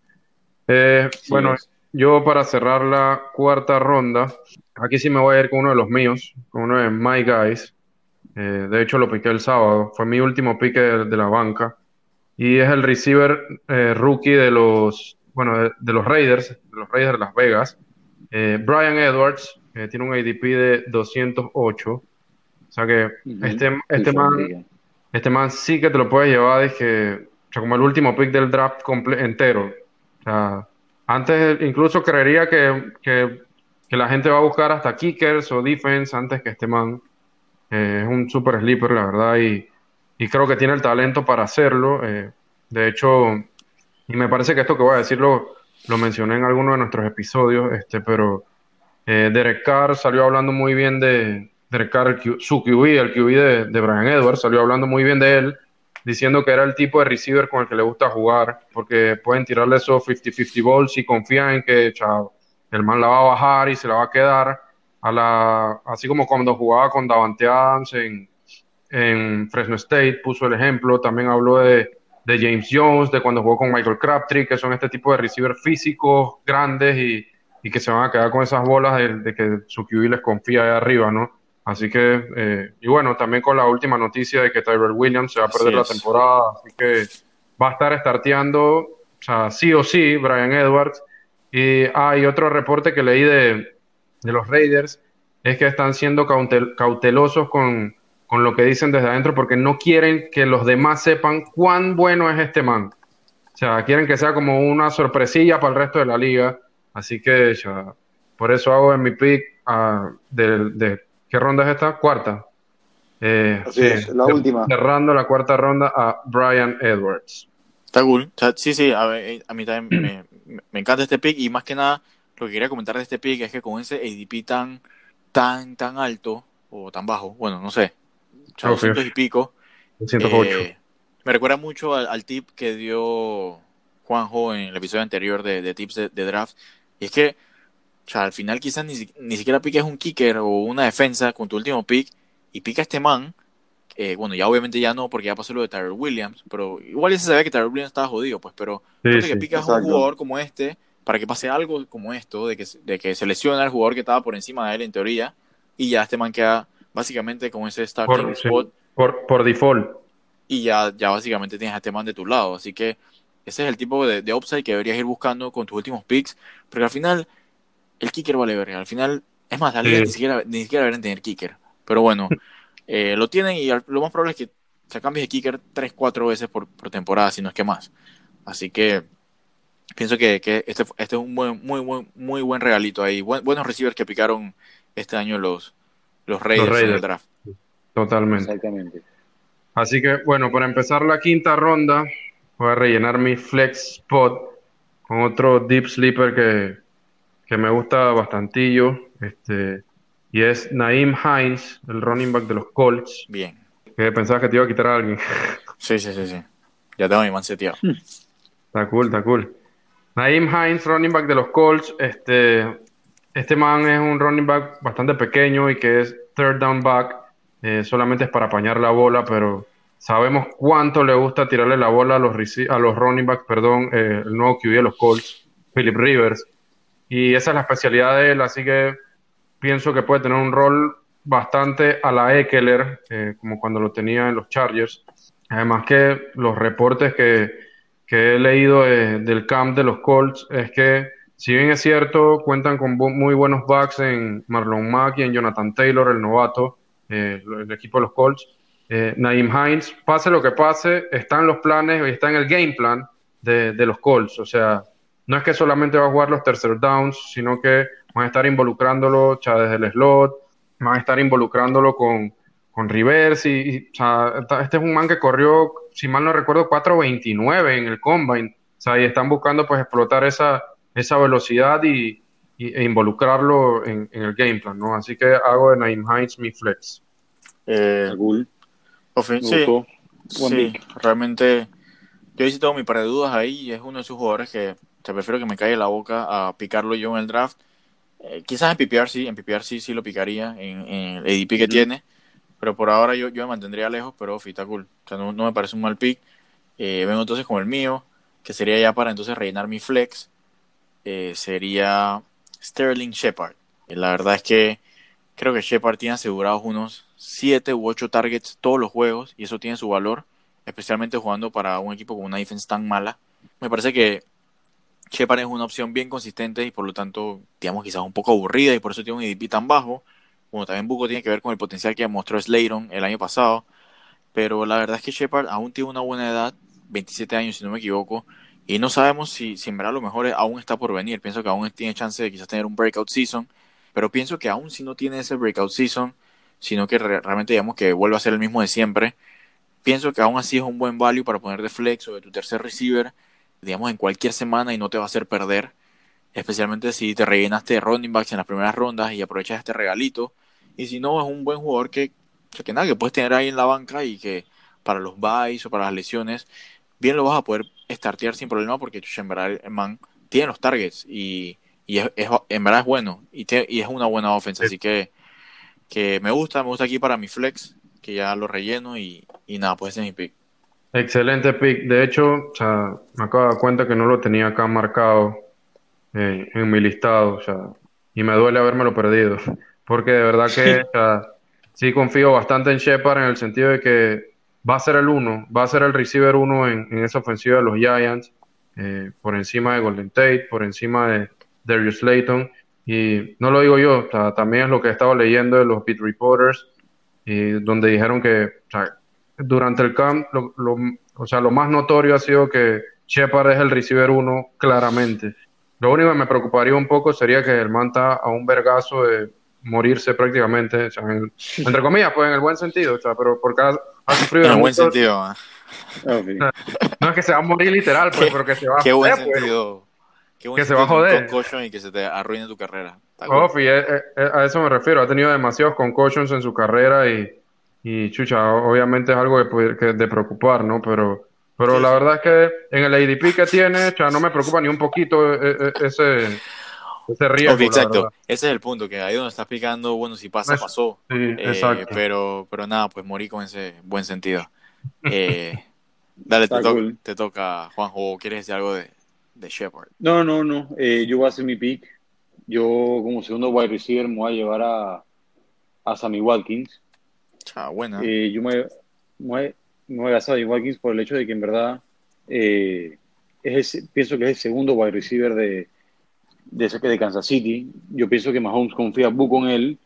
Eh, bueno, yo para cerrar la cuarta ronda, aquí sí me voy a ir con uno de los míos, con uno de My Guys. Eh, de hecho, lo piqué el sábado, fue mi último pique de la banca y es el receiver eh, rookie de los, bueno, de, los Raiders, de los Raiders de Las Vegas. Eh, Brian Edwards tiene un ADP de 208. O sea que este, este, man, este man sí que te lo puedes llevar, dije, o sea, como el último pick del draft entero. O sea, antes incluso creería que, que, que, la gente va a buscar hasta kickers o defense antes que este man. Eh, es un super sleeper, la verdad, y y creo que tiene el talento para hacerlo. Eh, de hecho, y me parece que esto que voy a decir lo, mencioné en alguno de nuestros episodios, este, pero eh, Derek Carr salió hablando muy bien de Derek Carr, su QB, el QB de, de, Brian Edwards, salió hablando muy bien de él, diciendo que era el tipo de receiver con el que le gusta jugar, porque pueden tirarle esos 50-50 balls y confían en que chao, el man la va a bajar y se la va a quedar, a la, así como cuando jugaba con Davante Adams en, en Fresno State, puso el ejemplo, también habló de, James Jones, de cuando jugó con Michael Crabtree, que son este tipo de receivers físicos, grandes y, que se van a quedar con esas bolas de, que su QB les confía ahí arriba, ¿no? Así que, eh, y bueno, también con la última noticia de que Tyler Williams se va a perder la temporada, así que va a estar starteando, o sea, sí o sí, Brian Edwards. Y hay otro reporte que leí de, de los Raiders, es que están siendo cautelosos con, con lo que dicen desde adentro porque no quieren que los demás sepan cuán bueno es este man. O sea, quieren que sea como una sorpresilla para el resto de la liga. Así que ya, por eso hago en mi pick uh, de, ¿qué ronda es esta? Cuarta. Eh, Así es, la última. Cerrando la cuarta ronda a Brian Edwards. Está cool. sí, sí, a, eh, a mí también me, me, encanta este pick y más que nada lo que quería comentar de este pick es que con ese ADP tan, tan, tan alto o tan bajo, bueno, no sé, 200 y pico. Eh, me recuerda mucho al, tip que dio Juanjo en el episodio anterior de, tips de, draft. Y es que o sea, al final quizás ni, ni siquiera piques un kicker o una defensa con tu último pick y pica este man, eh, bueno, ya obviamente ya no, porque ya pasó lo de Tyler Williams, pero igual ya se sabía que Tyler Williams estaba jodido, pues, pero que picas un jugador como este para que pase algo como esto, de que, de que se lesiona al jugador que estaba por encima de él en teoría, y ya este man queda básicamente con ese starting spot. por, por default. Y ya, ya básicamente tienes a este man de tu lado, así que ese es el tipo de, de upside que deberías ir buscando con tus últimos picks, porque al final el kicker vale verga, al final, es más, la ni siquiera, ni siquiera deberían tener kicker, pero bueno. *laughs* Eh, lo tienen y lo más probable es que se cambie de kicker 3-4 veces por, temporada, si no es que más. Así que pienso que, este, este es un muy, muy, muy buen regalito ahí. buenos receivers que picaron este año los, los Raiders, del draft. Totalmente. Exactamente. Así que, bueno, para empezar la quinta ronda, voy a rellenar mi flex spot con otro deep sleeper que, que me gusta bastantillo. Este, y es Naim Hines, el running back de los Colts. Bien. Que pensaba que te iba a quitar a alguien. *laughs* Sí, sí, sí, sí. Ya tengo mi man seteado. Está cool, está cool. Naim Hines, running back de los Colts. Este, este man es un running back bastante pequeño y que es third down back. Eh, solamente es para apañar la bola, pero sabemos cuánto le gusta tirarle la bola a los, a los running backs, perdón, eh, el nuevo QB de los Colts, Philip Rivers. Y esa es la especialidad de él, así que pienso que puede tener un rol bastante a la Eckler, eh, como cuando lo tenía en los Chargers. Además que los reportes que, he leído del camp de los Colts es que, si bien es cierto, cuentan con muy buenos backs en Marlon Mack y en Jonathan Taylor, el novato, eh, el equipo de los Colts, Naim Hines, pase lo que pase, está en los planes y está en el game plan de, de los Colts. O sea, no es que solamente va a jugar los tercer downs, sino que van a estar involucrándolo ya desde el slot, van a estar involucrándolo con, con Rivers y, este es un man que corrió, si mal no recuerdo, 4.29 en el combine, o sea, y están buscando pues explotar esa, esa velocidad y, e involucrarlo en, el game plan, ¿no? Así que hago de Naim Hines mi flex. Eh, sí, sí realmente yo hice todo mi par de dudas ahí y es uno de esos jugadores que te prefiero que me caiga la boca a picarlo yo en el draft eh, quizás en PPR sí, en PPR sí, sí lo picaría en, el ADP que tiene, pero por ahora yo, yo me mantendría lejos, pero está cool. O sea, no, me parece un mal pick. Eh, vengo entonces con el mío, que sería ya para entonces rellenar mi flex, eh, sería Sterling Shepard. la verdad es que creo que Shepard tiene asegurados unos 7 u 8 targets todos los juegos y eso tiene su valor, especialmente jugando para un equipo con una defense tan mala. Me parece que Shepard es una opción bien consistente y por lo tanto, digamos, quizás un poco aburrida y por eso tiene un EDP tan bajo. Bueno, también Buco tiene que ver con el potencial que mostró Slayton el año pasado. Pero la verdad es que Shepard aún tiene una buena edad, 27 años si no me equivoco, y no sabemos si, si en verdad lo mejor aún está por venir. Pienso que aún tiene chance de quizás tener un breakout season, pero pienso que aún si no tiene ese breakout season, sino que realmente digamos que vuelva a ser el mismo de siempre, pienso que aún así es un buen value para poner de flex o de tu tercer receiver digamos, en cualquier semana y no te va a hacer perder. Especialmente si te rellenaste de running backs en las primeras rondas y aprovechas este regalito. Y si no, es un buen jugador que, que nada, que puedes tener ahí en la banca y que para los buys o para las lesiones, bien lo vas a poder startear sin problema porque en verdad el man tiene los targets y, y es, en verdad es bueno y, y es una buena ofensa. Así que, que me gusta, me gusta aquí para mi flex, que ya lo relleno y, y nada, pues ese es mi pick. Excelente pick. De hecho, o sea, me acabo de dar cuenta que no lo tenía acá marcado eh, en mi listado, o sea, y me duele habérmelo perdido, *laughs* porque de verdad que *laughs* sí confío bastante en Shepard en el sentido de que va a ser el uno, va a ser el receiver uno en, esa ofensiva de los Giants, eh, por encima de Golden Tate, por encima de Darius Layton, y no lo digo yo, también es lo que he estado leyendo de los beat reporters, y donde dijeron que durante el camp, lo, o sea, lo más notorio ha sido que Shepard es el receiver uno claramente. Lo único que me preocuparía un poco sería que el manta a un vergazo de morirse prácticamente, entre comillas, pues en el buen sentido, o sea, pero porque ha, sufrido... En el buen sentido, No es que se va a morir literal, pues, pero que se va a joder. Buen pues. sentido. Qué buen que se va a joder. y que se te arruine tu carrera. Eh, eh, a eso me refiero. Ha tenido demasiados concussions en su carrera y y chucha, obviamente es algo que, de preocupar, ¿no? Pero, pero la verdad es que en el ADP que tiene, no me preocupa ni un poquito e, e, ese, ese riesgo. exacto, ese es el punto, que ahí donde estás picando, bueno, si pasa, pasó. Sí, eh, pero, pero nada, pues morí con ese buen sentido. *laughs* Eh, dale, te, te, toca, Juanjo, ¿quieres decir algo de, de Shepard? No, no, no, eh, yo voy a hacer mi pick. Yo como segundo wide receiver me voy a llevar a, a Sammy Watkins. Ah, buena. Eh, yo me, me, me, voy a Sammy Watkins por el hecho de que en verdad eh, es pienso que es el segundo wide receiver de, de, de Kansas City. Yo pienso que Mahomes confía mucho en él.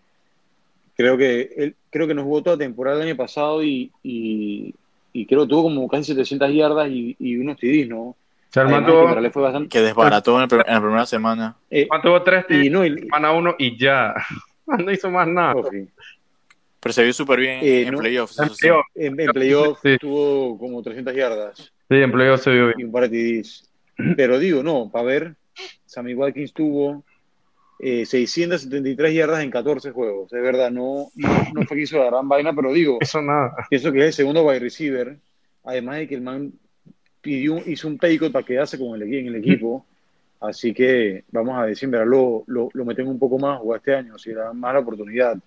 Creo que él creo que nos jugó toda temporada el año pasado y, y, y creo que tuvo como casi 700 yardas y, y unos TDs, ¿no? Se que, fue bastante... que desbarató en, la primera semana. Eh, tuvo tres y no, semana uno y ya. *laughs* no hizo más nada. Pero se vio súper bien eh, en playoffs. En, playoffs tuvo como 300 yardas. Sí, en playoffs se vio bien. Y un par de Pero digo, no, para ver, Sammy Watkins tuvo eh, 673 yardas en 14 juegos. De verdad, no, no, fue que hizo la gran vaina, pero digo, *laughs* eso nada. Pienso que es el segundo wide receiver. Además de que el man pidió, hizo un paycott para quedarse con el, en el equipo. Así que vamos a ver si en verdad lo, lo, lo meten un poco más o este año, si da más la oportunidad.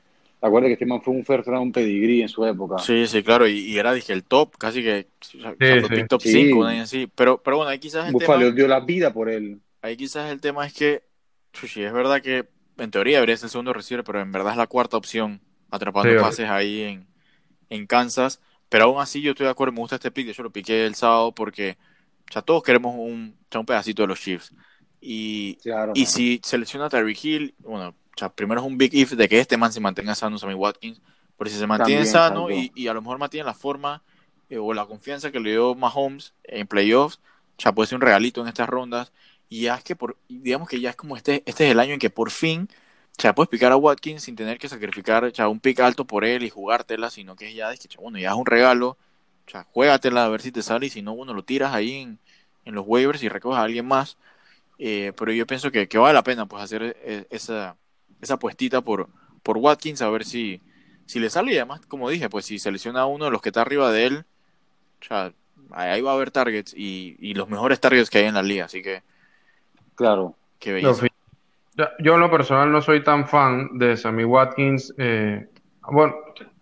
Acuérdate que este man fue un first round pedigree en su época. Sí, sí, claro, y, era, dije, el top, casi que sí, sí. top 5, así. Pero, pero bueno, ahí quizás el Buffalo tema... dio la vida por él. Ahí quizás el tema es que, chuchi, es verdad que en teoría debería ser el segundo receiver, pero en verdad es la cuarta opción, atrapando pases ahí en, en Kansas. Pero aún así yo estoy de acuerdo, me gusta este pick, yo lo piqué el sábado porque ya todos queremos un, un pedacito de los Chiefs. Y, y si selecciona a Terry Hill, bueno, primero es un big if de que este man se mantenga sano, Sammy Watkins, pero si se mantiene sano y, y, a lo mejor mantiene la forma eh, o la confianza que le dio Mahomes en playoffs, ya puede ser un regalito en estas rondas. Y ya es que, por, digamos que ya es como este, este es el año en que por fin ya puedes picar a Watkins sin tener que sacrificar un pick alto por él y jugártela, sino que ya es que, bueno, ya es un regalo, ya, juégatela a ver si te sale y si no, bueno, lo tiras ahí en, en los waivers y recoges a alguien más. Eh, pero yo pienso que, vale la pena pues hacer eh, esa, esa puestita por, por Watkins a ver si, si le sale. Y además, como dije, pues si selecciona a uno de los que está arriba de él, ya, ahí va a haber targets y, y, los mejores targets que hay en la liga, así que... Claro. Qué belleza. Yo en lo personal no soy tan fan de Sammy Watkins. Eh, bueno,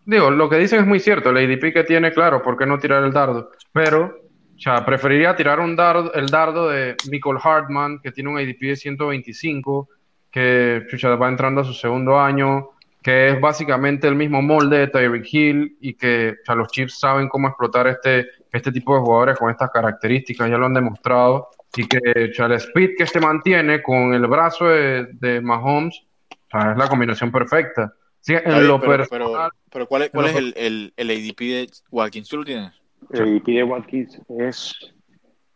digo, lo que dicen es muy cierto, el ADP que tiene, claro, ¿por qué no tirar el dardo? Pero o sea, preferiría tirar un dardo, el dardo de Michael Hartman, que tiene un ADP de 125, que va entrando a su segundo año, que es básicamente el mismo molde de Tyreek Hill y que los Chiefs saben cómo explotar este, este tipo de jugadores con estas características, ya lo han demostrado, y que el speed que se mantiene con el brazo de, Mahomes es la combinación perfecta. Sí, en lo pero, pero, ¿cuál es, cuál es el, el, el ADP de Watkins? ¿Tú lo tienes? El pide Watkins es.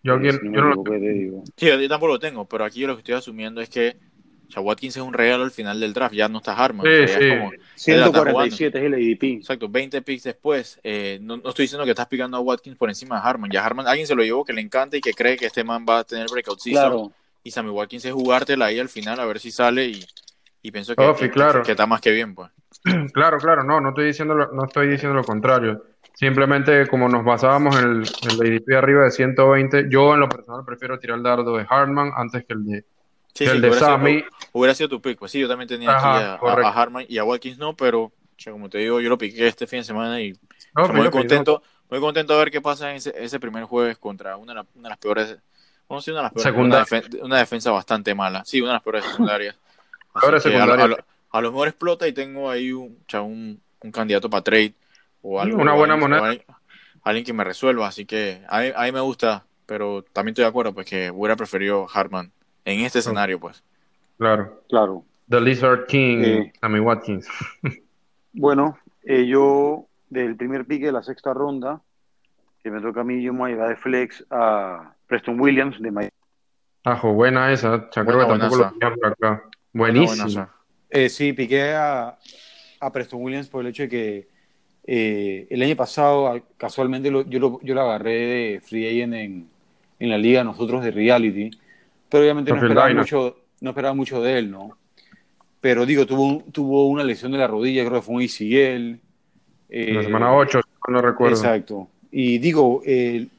Yo, yo, no lo digo. Sí, yo tampoco lo tengo, pero aquí lo que estoy asumiendo es que o Watkins es un regalo al final del draft, ya no está Harman. Sí, sí. Es como, 147 es el ADP. Exacto, 20 picks después. Eh, no, no, estoy diciendo que estás picando a Watkins por encima de Harman. Ya Harman, alguien se lo llevó que le encanta y que cree que este man va a tener breakout season. Claro. Y Sammy Watkins es jugártela ahí al final a ver si sale y, y pienso que, que, claro. que, está más que bien, pues. *clears throat* Claro, claro, no, no estoy diciendo lo, no estoy diciendo lo contrario. Simplemente como nos basábamos en el, en el arriba de 120, yo en lo personal prefiero tirar el dardo de Hartman antes que el de, sí, el de Sammy. hubiera sido tu pick, pues sí, yo también tenía aquí a, a, Hartman y a Watkins no, pero como te digo, yo lo piqué este fin de semana y muy contento, muy contento de ver qué pasa en ese, ese primer jueves contra una de, las peores, bueno, sí, una de las peores, una, una, defensa bastante mala, sí, una de las peores secundarias. *laughs* A, lo mejor explota y tengo ahí un, un, un candidato para trade o algo, una buena moneda. Alguien, que me resuelva, así que a mí, me gusta, pero también estoy de acuerdo pues que hubiera preferido Hartman en este escenario, pues. Claro. Claro. The Lizard King, eh, Sammy Watkins. *laughs* bueno, eh, yo del primer pique de la sexta ronda, que me toca a mí, yo me voy a de flex a Preston Williams de Miami. Ajo, buena esa, creo que tampoco lo por acá. Buenísima. Eh, sí, piqué a, a Preston Williams por el hecho de que eh, el año pasado, casualmente, yo, lo, yo lo agarré de free agent en, en la liga nosotros de reality, pero obviamente no esperaba, mucho, no esperaba mucho de él, ¿no? Pero digo, tuvo, tuvo una lesión de la rodilla, creo que fue un ACL. Eh, la semana 8, no recuerdo. Exacto. Y digo, él,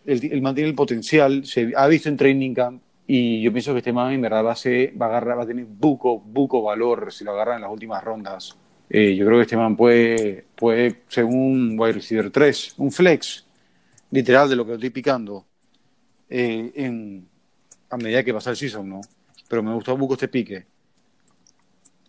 mantiene el potencial, se ha visto en training camp Y yo pienso que este man en verdad va a, ser, va a, agarrar, va a tener buco, buco valor si lo agarran en las últimas rondas. Eh, yo creo que este man puede, puede ser un wide receiver 3, un flex, literal de lo que estoy picando eh, en, a medida que pasa el season, ¿no? Pero me gustó buco este pique.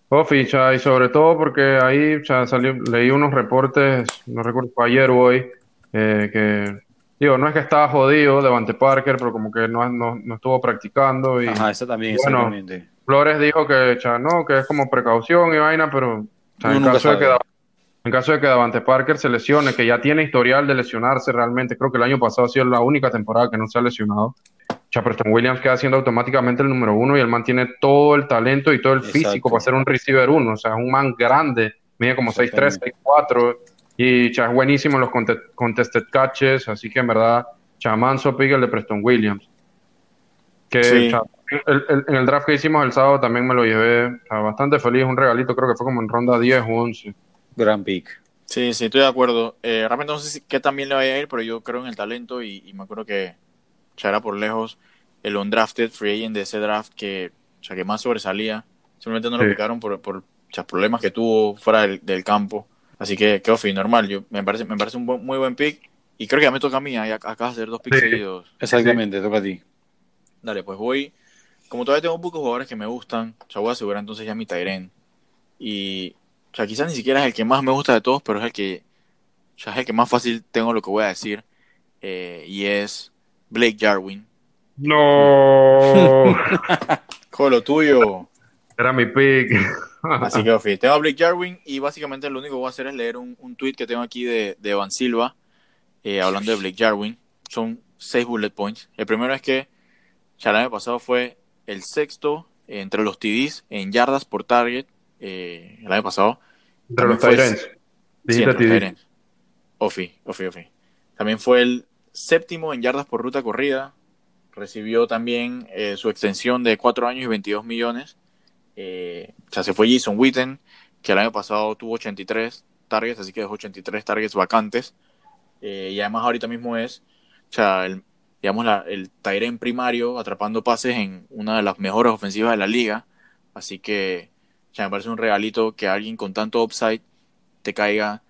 Oh, ficha, y sobre todo porque ahí ya salió, leí unos reportes, no recuerdo, ayer o hoy, eh, que, digo, no es que estaba jodido Devante Parker, pero como que no, no, no estuvo practicando. Y, Ajá, eso también, bueno, exactamente. Flores dijo que, ya, no, que es como precaución y vaina, pero en, caso de que, en caso de que Davante Parker se lesione, que ya tiene historial de lesionarse realmente, creo que el año pasado ha sido la única temporada que no se ha lesionado. Chapreston Williams queda siendo automáticamente el número uno y el man tiene todo el talento y todo el físico para ser un receiver uno. O sea, es un man grande, mide como 6'3, 6'4 y cha, es buenísimo en los contested catches. Así que en verdad, Chamanso pique el de Preston Williams. Que Sí. cha, el- el- en el draft que hicimos el sábado también me lo llevé cha, bastante feliz. Un regalito, creo que fue como en ronda 10 o 11. Gran pick. Sí, sí, estoy de acuerdo. Eh, realmente no sé si, qué también le vaya a ir, pero yo creo en el talento y, y me acuerdo que ya era por lejos el undrafted free agent de ese draft que, o sea, que más sobresalía. Simplemente no Sí. lo picaron por, por o sea, problemas que tuvo fuera del, del campo. Así que, qué ofi, normal. Yo, me, parece, me parece un buen- muy buen pick. Y creo que ya me toca a mí. Acabas de hacer dos picks Sí. seguidos. Exactamente, toca a ti. Dale, pues voy. Como todavía tengo pocos jugadores que me gustan, o sea, voy a asegurar entonces ya mi Tyren. Y, o sea, quizás ni siquiera es el que más me gusta de todos, pero es el que, o sea, es el que más fácil tengo lo que voy a decir. eh, y es Blake Jarwin. No, *laughs* Con lo tuyo. era mi pick. Así que, Ofi, tengo a Blake Jarwin y básicamente lo único que voy a hacer es leer un, un tweet que tengo aquí de, de Evan Silva eh, hablando de Blake Jarwin. Son seis bullet points. El primero es que ya el año pasado fue el sexto entre los TDs en yardas por target eh, el año pasado. Entre los Tyrants. Sí. Ofi, Ofi, Ofi. También fue el séptimo en yardas por ruta corrida. Recibió también eh, su extensión de 4 años y 22 millones. Eh, o sea, se fue Jason Witten, que el año pasado tuvo 83 targets, así que dejó 83 targets vacantes. Eh, y además ahorita mismo es, o el, digamos, la, el Tyren primario atrapando pases en una de las mejores ofensivas de la liga. Así que, me parece un regalito que alguien con tanto upside te caiga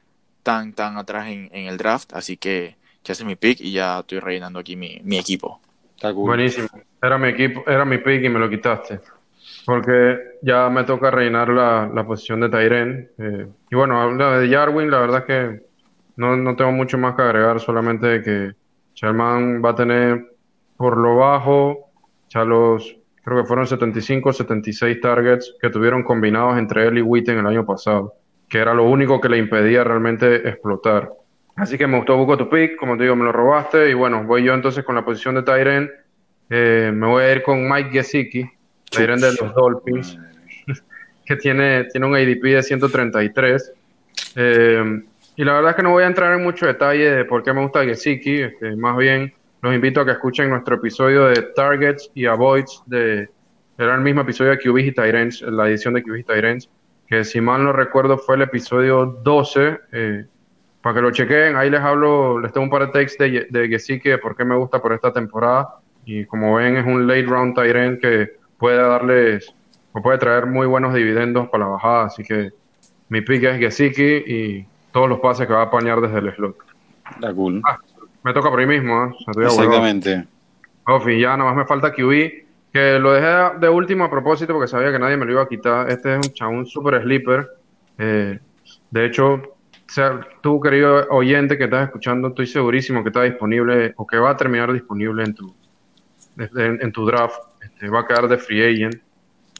tan, tan atrás en el draft. Así que ya es mi pick y ya estoy rellenando aquí mi, mi equipo. Está cool. Buenísimo. Era mi equipo, era mi pick y me lo quitaste. Porque ya me toca rellenar la, la posición de Tyren. Eh, y bueno, habla de Jarwin, la verdad es que no, no tengo mucho más que agregar, solamente que Sherman va a tener por lo bajo, ya los, creo que fueron 75, 76 targets que tuvieron combinados entre él y Witten el año pasado, que era lo único que le impedía realmente explotar. Así que me gustó Buco tu pick, como te digo, me lo robaste. Y bueno, voy yo entonces con la posición de Tyren. Eh, me voy a ir con Mike Gesicki, Tyren de los Dolphins, *laughs* que tiene, tiene un ADP de 133. Eh, y la verdad es que no voy a entrar en mucho detalle de por qué me gusta Gesicki. Este, más bien, los invito a que escuchen nuestro episodio de Targets y Avoids. De, era el mismo episodio de QBs y Tyrants, la edición de QBs y Tyrants, que si mal no recuerdo fue el episodio 12. Eh, para que lo chequen, ahí les hablo, les tengo un par de texts de, de Gesicki de por qué me gusta por esta temporada. Y como ven, es un late round Tyrant que puede darles, o puede traer muy buenos dividendos para la bajada. Así que mi pick es Gesicki y todos los pases que va a apañar desde el slot. Está cool. Ah, me toca por ahí mismo, ¿eh? O sea. Exactamente. Off, y ya nada más me falta QB, que lo dejé de último a propósito porque sabía que nadie me lo iba a quitar. Este es un chabón super sleeper. Eh, de hecho, o sea, tú, querido oyente que estás escuchando, estoy segurísimo que está disponible o que va a terminar disponible en tu, en, en tu draft. Este, va a quedar de free agent.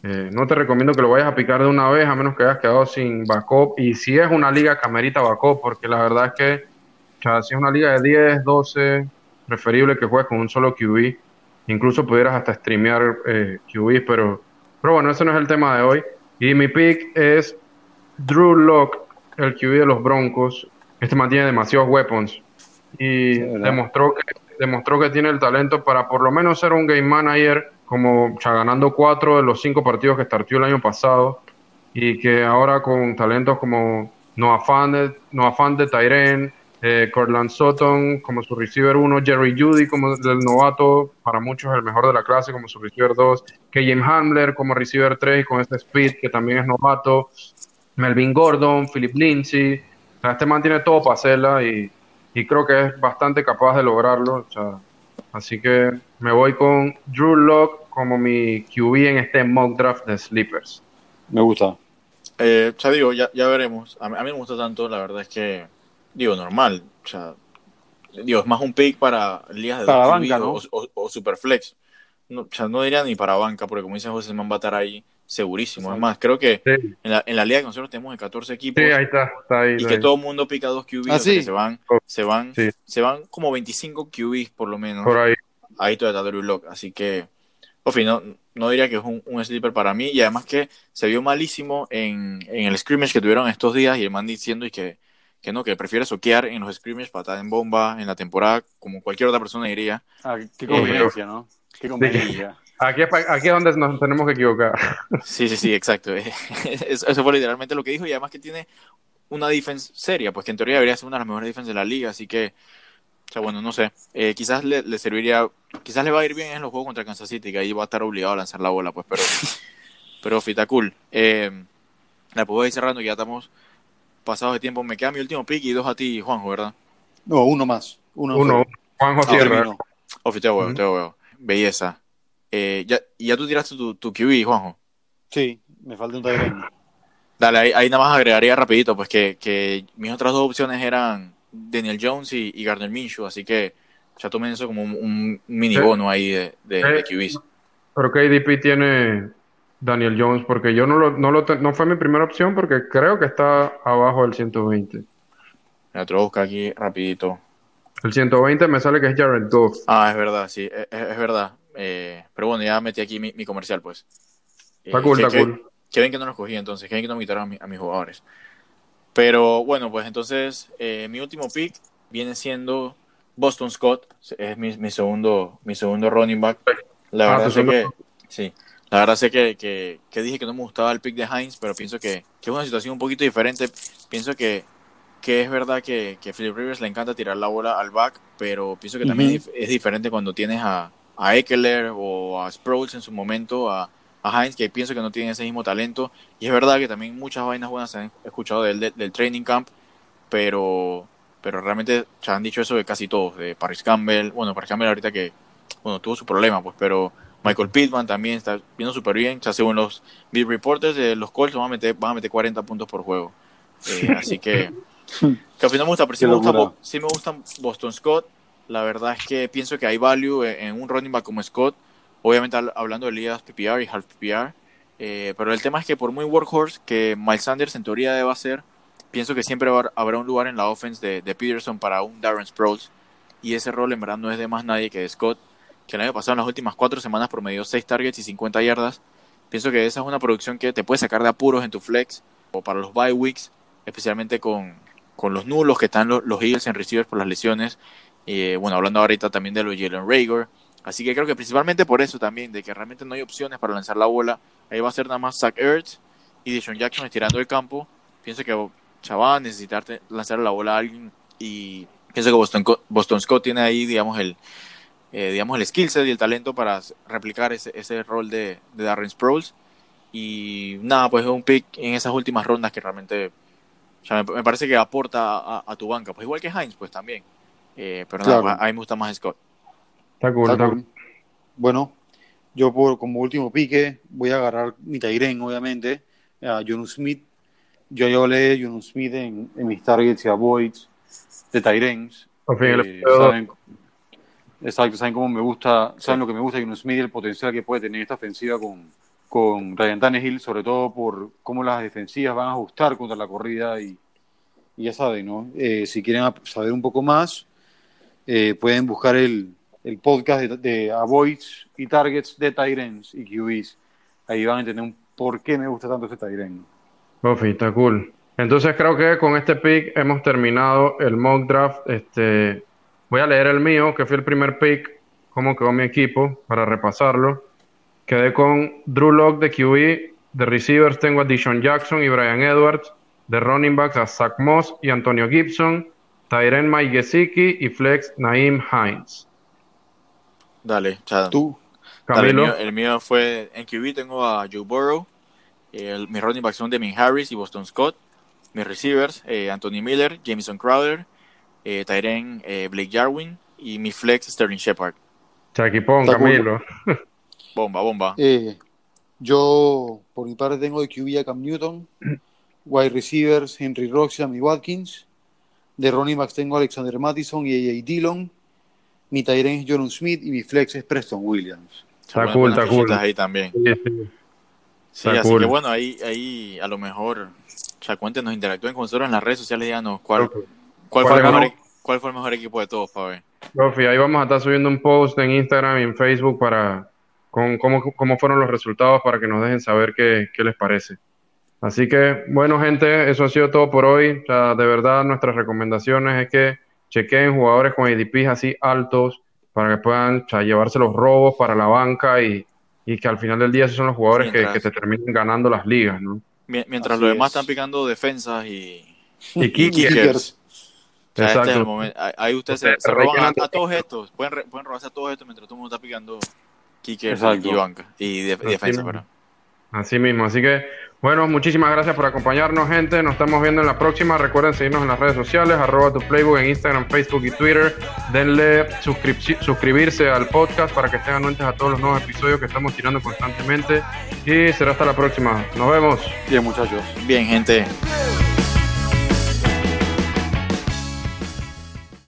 Eh, no te recomiendo que lo vayas a picar de una vez, a menos que hayas quedado sin backup. Y si es una liga camerita backup, porque la verdad es que o sea, si es una liga de 10, 12, preferible que juegues con un solo QB. Incluso pudieras hasta streamear eh, QBs, pero, pero bueno, ese no es el tema de hoy. Y mi pick es Drew Locke, el QB de los Broncos. Este mantiene demasiados weapons y demostró que, demostró que tiene el talento para por lo menos ser un game manager, como o sea, ganando cuatro de los cinco partidos que startió el año pasado y que ahora con talentos como Noah Fan Noah Fan de Tyren, eh, Cortland Sutton como su receiver 1, Jerry Judy como el novato, para muchos el mejor de la clase como su receiver 2, James Hamler como receiver 3 con este speed que también es novato, Melvin Gordon, Philip Lindsay, este man tiene todo para hacerla y, creo que es bastante capaz de lograrlo, así que me voy con Drew Locke como mi QB en este mock draft de Sleepers. Me gusta. Eh, ya digo, ya, ya veremos. A mí, a mí me gusta tanto, la verdad es que digo, normal. O sea, digo, es más un pick para ligas de para banca, ¿no? o, o, Superflex. No, o sea, no diría ni para banca, porque como dice José, man va a estar ahí segurísimo. Es más, creo que en, la, en, la, liga que nosotros tenemos de 14 equipos. Sí, ahí está, está ahí, y que todo el mundo pica dos QBs, ah, se van, se van, se van como 25 QBs por lo menos. Por ahí. Ahí todavía está Drew Lock, así que, en fin, no, no diría que es un, un, sleeper para mí, y además que se vio malísimo en, en el scrimmage que tuvieron estos días, y el man diciendo y que que no, que prefiere soquear en los scrimmages, patada en bomba, en la temporada, como cualquier otra persona diría. Ah, qué conveniencia, ¿no? Qué conveniencia. Aquí es, aquí es donde nos tenemos que equivocar. Sí, sí, sí, exacto. *laughs* Eso fue literalmente lo que dijo y además que tiene una defense seria, pues que en teoría debería ser una de las mejores defensas de la liga, así que, o sea, bueno, no sé, eh, quizás le, le, serviría, quizás le va a ir bien en los juegos contra Kansas City, que ahí va a estar obligado a lanzar la bola, pues, pero, *laughs* pero fita cool. Eh, la puedo ir cerrando, ya estamos pasados de tiempo. Me queda mi último pick y dos a ti, Juanjo, ¿verdad? No, uno más. Uno, uno. Juanjo ah, Sierra. Oh, te huevo, te huevo. Belleza. Eh, ya, ¿Y ya tú tiraste tu, tu QB, Juanjo? Sí, me falta un Tyrene. Dale, ahí, ahí, nada más agregaría rapidito, pues que, que mis otras dos opciones eran Daniel Jones y, y Gardner Minshew, así que ya tomen eso como un, mini bono ahí de, de, de eh, QBs. Pero KDP tiene Daniel Jones, porque yo no lo, no lo no fue mi primera opción porque creo que está abajo del 120. Me lo buscar aquí rapidito. El 120 me sale que es Jared Goff. Ah, es verdad, sí, es, verdad. Eh, pero bueno, ya metí aquí mi, comercial, pues. Está cool, eh, está cool. Qué bien que no los cogí entonces, qué bien que no me quitaron a, mis jugadores. Pero bueno, pues entonces eh, mi último pick viene siendo Boston Scott, es mi, mi segundo mi segundo running back. La ah, verdad es que sí, la verdad sé que, que, dije que no me gustaba el pick de Heinz, pero pienso que, que, es una situación un poquito diferente. Pienso que, que es verdad que, que Philip Rivers le encanta tirar la bola al back, pero pienso que también es diferente cuando tienes a, a Eckler o a Sproles en su momento, a, a Heinz, que pienso que no tienen ese mismo talento. Y es verdad que también muchas vainas buenas se han escuchado del, del, training camp, pero, pero realmente se han dicho eso de casi todos, de Paris Campbell. Bueno, Paris Campbell ahorita que bueno, tuvo su problema, pues, pero Michael Pittman también está viendo súper bien. Ya según los Bill Reporters, de los Colts van a meter, van a meter 40 puntos por juego. Eh, así que, *laughs* que al final me gusta, pero sí me gusta, sí me gusta Boston Scott. La verdad es que pienso que hay value en un running back como Scott. Obviamente hablando de ligas PPR y half PPR. Eh, pero el tema es que por muy workhorse que Miles Sanders en teoría deba ser, pienso que siempre habrá un lugar en la offense de, Peterson para un Darren Sproles. Y ese rol en verdad no es de más nadie que de Scott que el año pasado en las últimas cuatro semanas promedió 6 targets y 50 yardas. Pienso que esa es una producción que te puede sacar de apuros en tu flex o para los bye weeks, especialmente con, con los nulos que están los, Eagles en receivers por las lesiones. Eh, bueno, hablando ahorita también de los Jalen Rager. Así que creo que principalmente por eso también, de que realmente no hay opciones para lanzar la bola. Ahí va a ser nada más Zach Ertz y Deshaun Jackson estirando el campo. Pienso que chaval va a necesitar lanzar la bola a alguien y pienso que Boston, Boston Scott tiene ahí, digamos, el, eh, digamos, el skill set y el talento para replicar ese, ese rol de, Darren Sproles. Y nada, pues es un pick en esas últimas rondas que realmente me, parece que aporta a, tu banca. Pues igual que Heinz, pues también. Eh, pero nada, a mí me gusta más Scott. Está cool, Bueno, yo por, como último pique voy a agarrar mi Tyren, obviamente, a John Smith. Yo ya hablé de John Smith en, mis targets y avoids de Tyrens. Eh, Exacto, saben cómo me gusta, saben lo que me gusta de Smith y el potencial que puede tener esta ofensiva con, con Ryan Tannehill, sobre todo por cómo las defensivas van a ajustar contra la corrida y, ya saben, ¿no? Eh, si quieren saber un poco más, eh, pueden buscar el, el podcast de, Avoids y Targets de Tyrens y QBs. Ahí van a entender un por qué me gusta tanto este Tyren. Bofi, está cool. Entonces creo que con este pick hemos terminado el mock draft. Este, Voy a leer el mío, que fue el primer pick, cómo quedó mi equipo, para repasarlo. Quedé con Drew Locke de QB, de receivers tengo a Dishon Jackson y Brian Edwards, de running backs a Zach Moss y Antonio Gibson, Tyren Mike Gesicki y flex Naim Hines. Dale, chao. Tú. Camilo. el, mío, fue en QB tengo a Joe Burrow, el, mi running back son Demian Harris y Boston Scott, mis receivers eh, Anthony Miller, Jameson Crowder, eh, Tyren eh, Blake Jarwin y mi flex Sterling Shepard. Chaquipón, Camilo. *laughs* Bomba, bomba. Eh, yo, por mi parte, tengo de QB a Cam Newton, wide receivers Henry Rocks y Amy Watkins. De Ronnie Max tengo a Alexander Mattison y AJ Dillon. Mi Tyren es Jordan Smith y mi flex es Preston Williams. Está cool, está cool. ahí también. Sí, así que bueno, ahí, ahí a lo mejor, o sea, cuéntenos, interactúen con nosotros en las redes sociales, díganos cuál, cuál, fue, el mejor, e-, cuál fue el mejor equipo de todos, para ver. ahí vamos a estar subiendo un post en Instagram y en Facebook para con cómo, cómo fueron los resultados para que nos dejen saber qué, qué les parece. Así que, bueno, gente, eso ha sido todo por hoy. O sea, de verdad, nuestras recomendaciones es que chequen jugadores con ADPs así altos para que puedan o sea, llevarse los robos para la banca y, y, que al final del día esos son los jugadores que, que, te terminen ganando las ligas, ¿no? Mientras los demás están picando defensas y, y kickers. Exacto. ahí ustedes se, roban a, todos estos. Pueden, pueden robarse a todos estos mientras todo el mundo está picando kickers y banca y, defensa, pero. Así mismo, así que bueno, muchísimas gracias por acompañarnos, gente. Nos estamos viendo en la próxima. Recuerden seguirnos en las redes sociales, arroba tu playbook en Instagram, Facebook y Twitter. Denle suscribirse al podcast para que estén anuentes a todos los nuevos episodios que estamos tirando constantemente. Y será hasta la próxima. Nos vemos. Bien, muchachos. Bien, gente.